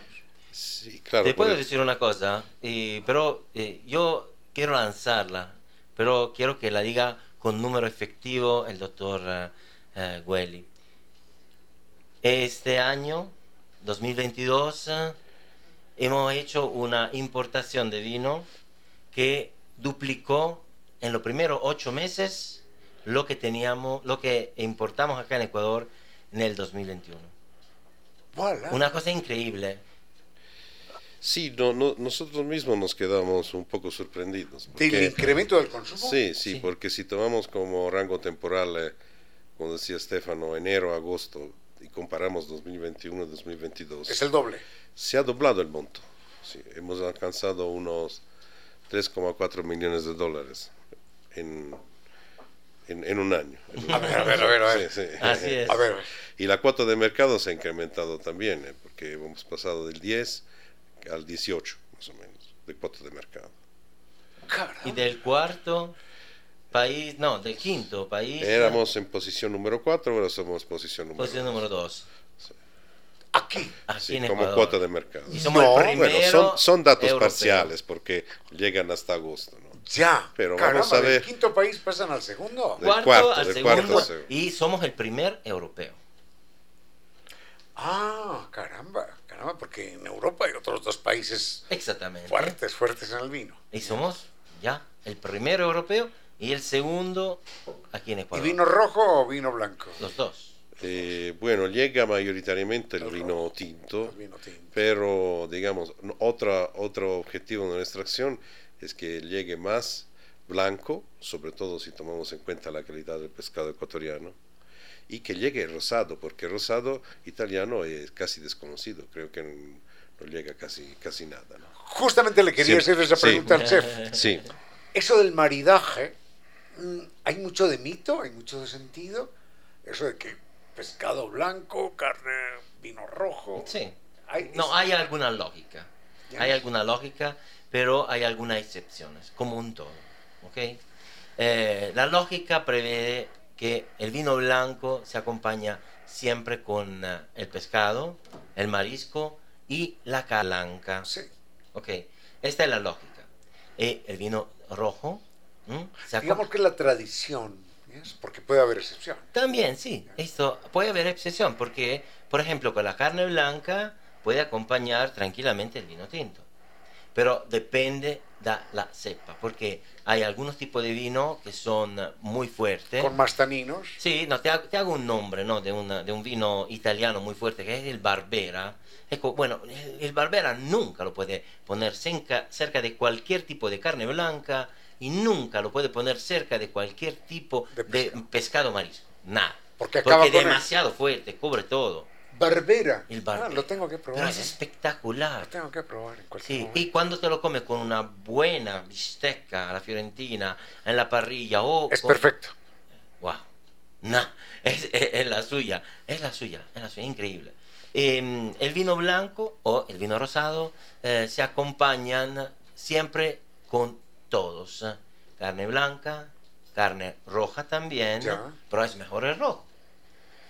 Speaker 8: Sí, claro.
Speaker 7: Te puedo decir una cosa, y- pero eh, yo quiero lanzarla, pero quiero que la diga con número efectivo el doctor eh, eh, Guelli. Este año, 2022, eh, hemos hecho una importación de vino que duplicó en los primeros ocho meses lo que teníamos, lo que importamos acá en Ecuador en el 2021.
Speaker 1: Voilà.
Speaker 7: Una cosa increíble.
Speaker 8: Sí, no, no- nosotros mismos nos quedamos un poco sorprendidos.
Speaker 1: ¿Del incremento del consumo?
Speaker 8: Sí, sí,
Speaker 7: Sí.
Speaker 8: porque si tomamos como rango temporal, eh, como decía Stefano, enero, agosto, y comparamos 2021-2022,
Speaker 1: Es el doble.
Speaker 8: Se ha doblado el monto. Sí, hemos alcanzado unos 3,4 millones de dólares en, en, en un año.
Speaker 1: A ver, a ver, a ver, a ver.
Speaker 8: Sí, sí.
Speaker 7: Así es.
Speaker 1: A ver,
Speaker 8: Y la cuota de mercado se ha incrementado también, eh, porque hemos pasado del 10 al 18, más o menos, de cuota de mercado.
Speaker 1: caramba.
Speaker 7: Y del cuarto país, no, del quinto país.
Speaker 8: Éramos en posición número 4, ahora somos posición número
Speaker 7: Posición número dos.
Speaker 1: Aquí.
Speaker 7: Aquí
Speaker 8: Sí,
Speaker 7: en
Speaker 8: como
Speaker 7: Ecuador.
Speaker 8: cuota de mercado.
Speaker 7: Y somos
Speaker 1: No,
Speaker 7: el
Speaker 1: bueno,
Speaker 8: son, son datos
Speaker 7: europeo.
Speaker 8: parciales porque llegan hasta agosto. ¿no?
Speaker 1: Ya.
Speaker 8: Pero
Speaker 1: Caramba,
Speaker 8: vamos a
Speaker 1: del
Speaker 8: ver.
Speaker 1: quinto país pasan al segundo.
Speaker 8: Del
Speaker 7: Cuarto
Speaker 8: cuarto,
Speaker 7: al
Speaker 8: del
Speaker 7: segundo.
Speaker 8: cuarto al segundo.
Speaker 7: Y somos el primer europeo.
Speaker 1: Ah, caramba, caramba, porque en Europa hay otros dos países
Speaker 7: Exactamente.
Speaker 1: fuertes, fuertes en el vino.
Speaker 7: Y somos ya el primero europeo y el segundo aquí en
Speaker 1: ¿Y
Speaker 7: Ecuador.
Speaker 1: vino rojo o vino blanco?
Speaker 7: Los dos.
Speaker 8: Eh, bueno, llega mayoritariamente el, vino, tinto, pero digamos, otro, otro objetivo de nuestra acción es que llegue más blanco, sobre todo si tomamos en cuenta la calidad del pescado ecuatoriano, y que llegue rosado, porque rosado italiano es casi desconocido, creo que no llega casi, casi nada.
Speaker 1: Justamente le quería hacer esa pregunta al chef. (laughs)
Speaker 8: Sí.
Speaker 1: Eso del maridaje, mm, ¿hay mucho de mito? ¿Hay mucho de sentido? Eso de que pescado blanco, carne, vino rojo.
Speaker 7: Sí. no, hay alguna lógica. Hay alguna lógica, pero hay algunas excepciones, como un todo. ¿okay? Eh, la lógica prevé que el vino blanco se acompaña siempre con eh, el pescado, el marisco y la calanca.
Speaker 1: Sí.
Speaker 7: Ok, esta es la lógica. Y el vino rojo.
Speaker 1: Digamos que la tradición porque puede haber excepción.
Speaker 7: También, sí, esto puede haber excepción, porque, por ejemplo, con la carne blanca puede acompañar tranquilamente el vino tinto. Pero depende de la cepa, porque hay algunos tipos de vino que son muy fuertes.
Speaker 1: ¿Con más taninos?
Speaker 7: Sí, no, te, hago, un nombre ¿no? de, una, de un vino italiano muy fuerte, que es el Barbera. bueno, el Barbera nunca lo puede poner cerca, cerca de cualquier tipo de carne blanca, y nunca lo puede poner cerca de cualquier tipo de pescado, marisco. Nada. Porque, acaba Porque demasiado fuerte, cubre todo.
Speaker 1: Barbera.
Speaker 7: El barbera.
Speaker 1: Ah, lo tengo que probar.
Speaker 7: Pero es espectacular.
Speaker 1: Lo tengo que probar en cualquier
Speaker 7: sí, Y cuando te lo comes con una buena bistecca a la fiorentina en la parrilla o...
Speaker 1: Es perfecto.
Speaker 7: Wow. No, es, la suya. Es la suya. Es la suya. Increíble. Em, el vino blanco o el vino rosado eh, se acompañan siempre con todos. ¿eh? Carne blanca, carne roja también, pero es mejor el rojo.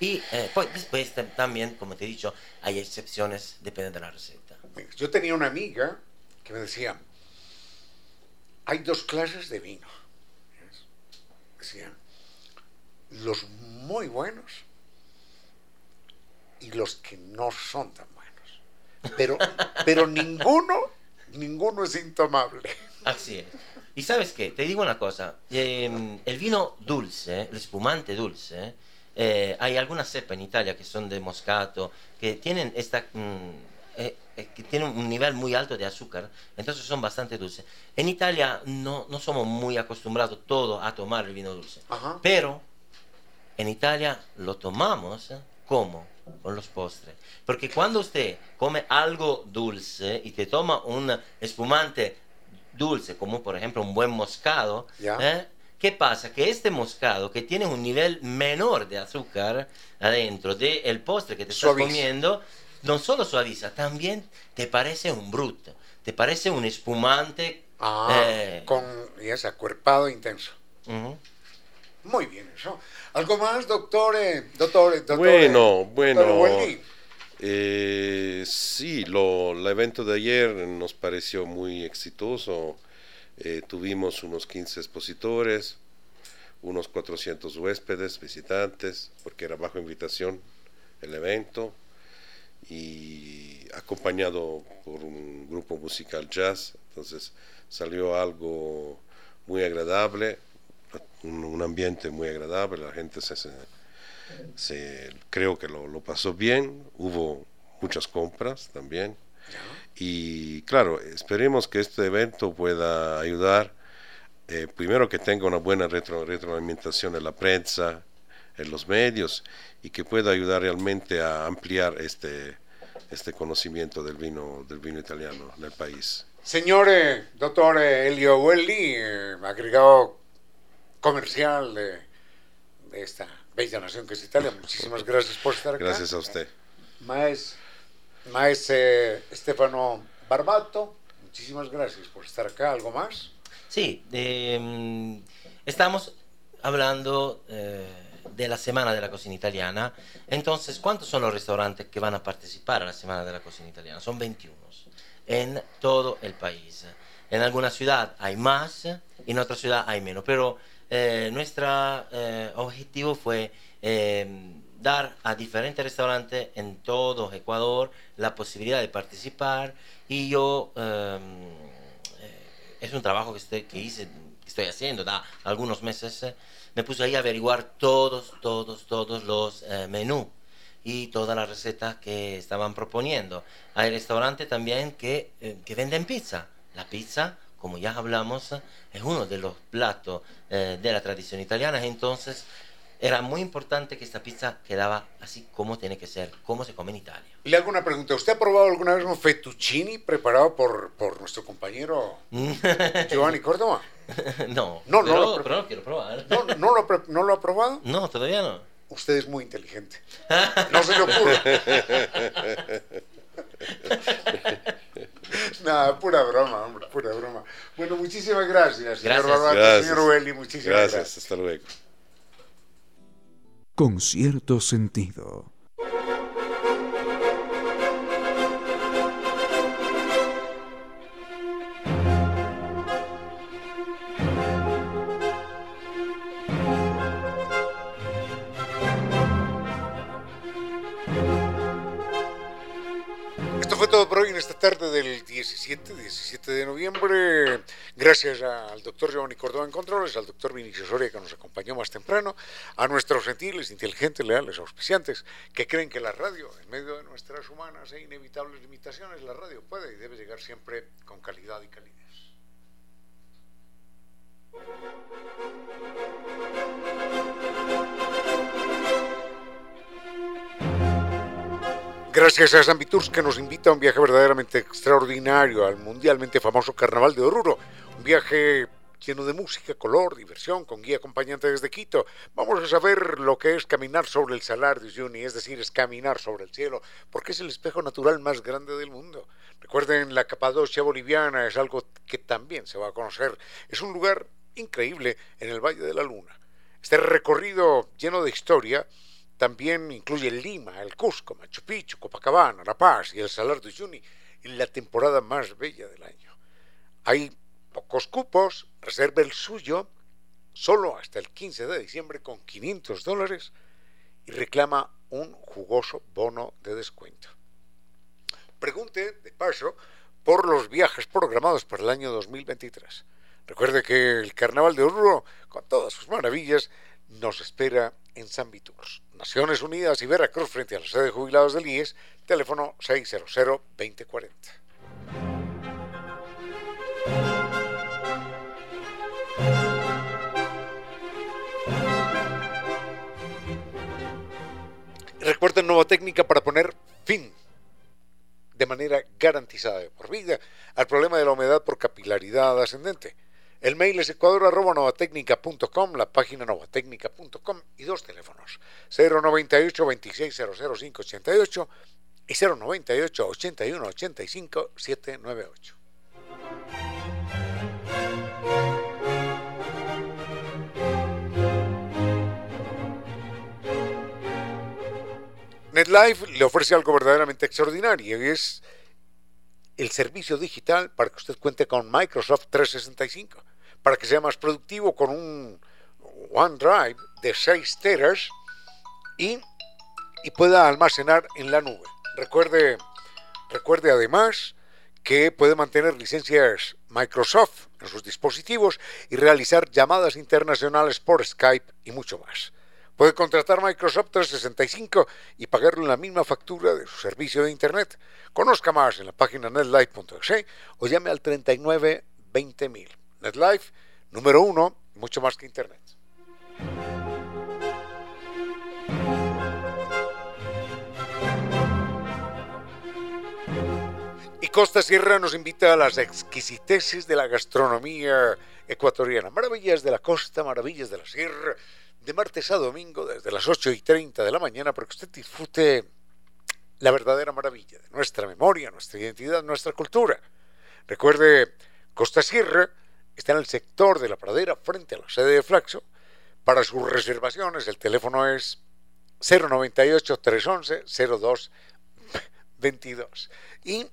Speaker 7: Y eh, pues después también, como te he dicho, hay excepciones, depende de la receta.
Speaker 1: Yo tenía una amiga que me decía, hay dos clases de vino. Decían, los muy buenos y los que no son tan buenos. Pero, pero ninguno, ninguno es intomable.
Speaker 7: Así es. Y sabes qué, te digo una cosa, em, el vino dulce, el espumante dulce, eh, hay algunas cepas en Italia que son de moscato, que tienen, esta, mm, eh, eh, que tienen un nivel muy alto de azúcar, entonces son bastante dulces. En Italia no, no somos muy acostumbrados todos a tomar el vino dulce, pero en Italia lo tomamos como con los postres. Porque cuando usted come algo dulce y te toma un espumante dulce, como por ejemplo un buen moscado, ¿eh? ¿qué pasa? Que este moscado, que tiene un nivel menor de azúcar adentro del postre que te estás comiendo, no solo suaviza, también te parece un bruto, te parece un espumante.
Speaker 1: Ah, eh, con ese acuerpado intenso. Muy bien, eso. ¿Algo más, doctor? doctor, doctor
Speaker 8: bueno, bueno. Eh, sí, lo, el evento de ayer nos pareció muy exitoso. Eh, tuvimos unos 15 expositores, unos 400 huéspedes, visitantes, porque era bajo invitación el evento, y acompañado por un grupo musical jazz. Entonces salió algo muy agradable, un, ambiente muy agradable, la gente se se, creo que lo, pasó bien, hubo muchas compras también. Y claro, esperemos que este evento pueda ayudar, eh, primero que tenga una buena retro, retroalimentación en la prensa, en los medios, y que pueda ayudar realmente a ampliar este, este conocimiento del vino, del vino italiano en el país.
Speaker 1: Señor doctor Elio Welli, eh, agregado comercial de esta bella nación que es Italia. Muchísimas gracias por estar acá.
Speaker 8: Gracias a usted.
Speaker 1: Maes, eh, Estefano Barbato, muchísimas gracias por estar acá. ¿Algo más?
Speaker 7: Sí, em, estamos hablando eh, de la Semana de la Cocina Italiana. Entonces, ¿cuántos son los restaurantes que van a participar a la Semana de la Cocina Italiana? Son 21 en todo el país. En alguna ciudad hay más, en otra ciudad hay menos, pero eh, nuestro eh, objetivo fue eh, dar a diferentes restaurantes en todo Ecuador la posibilidad de participar y yo es un trabajo que estoy, hice, que estoy haciendo da algunos meses me puse ahí a averiguar todos, todos, todos los menús y todas las recetas que estaban proponiendo. Hay restaurantes también que, que venden pizza. La pizza, como ya hablamos, es uno de los platos eh, de la tradición italiana, entonces era muy importante que esta pizza quedaba así como tiene que ser, como se come en Italia.
Speaker 1: Le hago una pregunta. ¿Usted ha probado alguna vez un fettuccini preparado por, por nuestro compañero (laughs) Giovanni Córdoba? (laughs)
Speaker 7: no,
Speaker 1: No, no
Speaker 7: pero,
Speaker 1: lo pre-
Speaker 7: pero lo quiero probar.
Speaker 1: ¿No, no, lo, ¿No lo ha probado?
Speaker 7: No, todavía no.
Speaker 1: Usted es muy inteligente. (laughs) No se le ocurre. (laughs) Nada, pura broma, hombre, pura broma. Bueno, muchísimas gracias, señor
Speaker 7: Gracias.
Speaker 1: Barbato,
Speaker 8: Gracias.
Speaker 1: señor Ueli, muchísimas
Speaker 8: Gracias,
Speaker 1: gracias.
Speaker 8: hasta luego.
Speaker 3: con cierto sentido.
Speaker 1: Todo por hoy en esta tarde del 17, 17 de noviembre. Gracias al doctor Giovanni Córdoba en Controles, al doctor Vinicio Soria que nos acompañó más temprano, a nuestros gentiles, inteligentes, leales, auspiciantes que creen que la radio, en medio de nuestras humanas e inevitables limitaciones, la radio puede y debe llegar siempre con calidad y calidez. Gracias a San Viturs que nos invita a un viaje verdaderamente extraordinario al mundialmente famoso Carnaval de Oruro. Un viaje lleno de música, color, diversión, con guía acompañante desde Quito. Vamos a saber lo que es caminar sobre el Salar de Uyuni, es decir, es caminar sobre el cielo, porque es el espejo natural más grande del mundo. Recuerden, la Capadocia boliviana es algo que también se va a conocer. Es un lugar increíble en el Valle de la Luna. Este recorrido lleno de historia también incluye Lima, el Cusco, Machu Picchu, Copacabana, La Paz y el Salar de Uyuni en la temporada más bella del año. Hay pocos cupos, reserve el suyo solo hasta el 15 de diciembre con 500 dólares y reclama un jugoso bono de descuento. Pregunte, de paso, por los viajes programados para el año 2023. Recuerde que el Carnaval de Oruro, con todas sus maravillas, nos espera en San Viturs. Naciones Unidas y Veracruz frente a la sede de jubilados del IES, teléfono 600-2040. Recuerden nueva técnica para poner fin de manera garantizada de por vida al problema de la humedad por capilaridad ascendente. El mail es ecuador.novatecnica.com, la página novatecnica.com y dos teléfonos, 098 2600 588 y 098 81 85 798. NetLife le ofrece algo verdaderamente extraordinario y es el servicio digital para que usted cuente con Microsoft 365, para que sea más productivo con un OneDrive de 6 teras y, y pueda almacenar en la nube. Recuerde, recuerde además que puede mantener licencias Microsoft en sus dispositivos y realizar llamadas internacionales por Skype y mucho más. Puede contratar Microsoft 365 y pagarle la misma factura de su servicio de Internet. Conozca más en la página netlife.exe o llame al 39 20000. NetLife, número uno, mucho más que Internet. Y Costa Sierra nos invita a las exquisiteces de la gastronomía ecuatoriana. Maravillas de la costa, maravillas de la sierra de martes a domingo desde las 8 y 30 de la mañana para que usted disfrute la verdadera maravilla de nuestra memoria, nuestra identidad, nuestra cultura. Recuerde, Costa Sierra está en el sector de la pradera frente a la sede de Flaxo. Para sus reservaciones el teléfono es 098 311 02 22 y,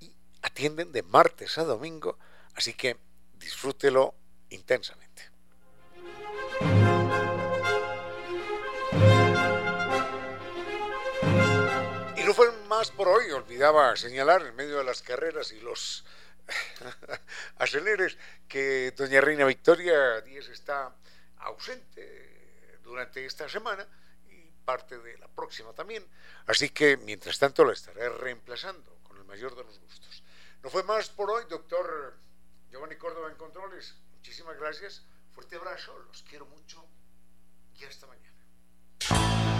Speaker 1: y atienden de martes a domingo, así que disfrútelo intensamente. Y no fue más por hoy, olvidaba señalar en medio de las carreras y los (laughs) aceleres que doña Reina Victoria Díez está ausente durante esta semana y parte de la próxima también. Así que, mientras tanto, la estaré reemplazando con el mayor de los gustos. No fue más por hoy, doctor Giovanni Córdoba en Controles. Muchísimas gracias. Fuerte abrazo, los quiero mucho y hasta mañana.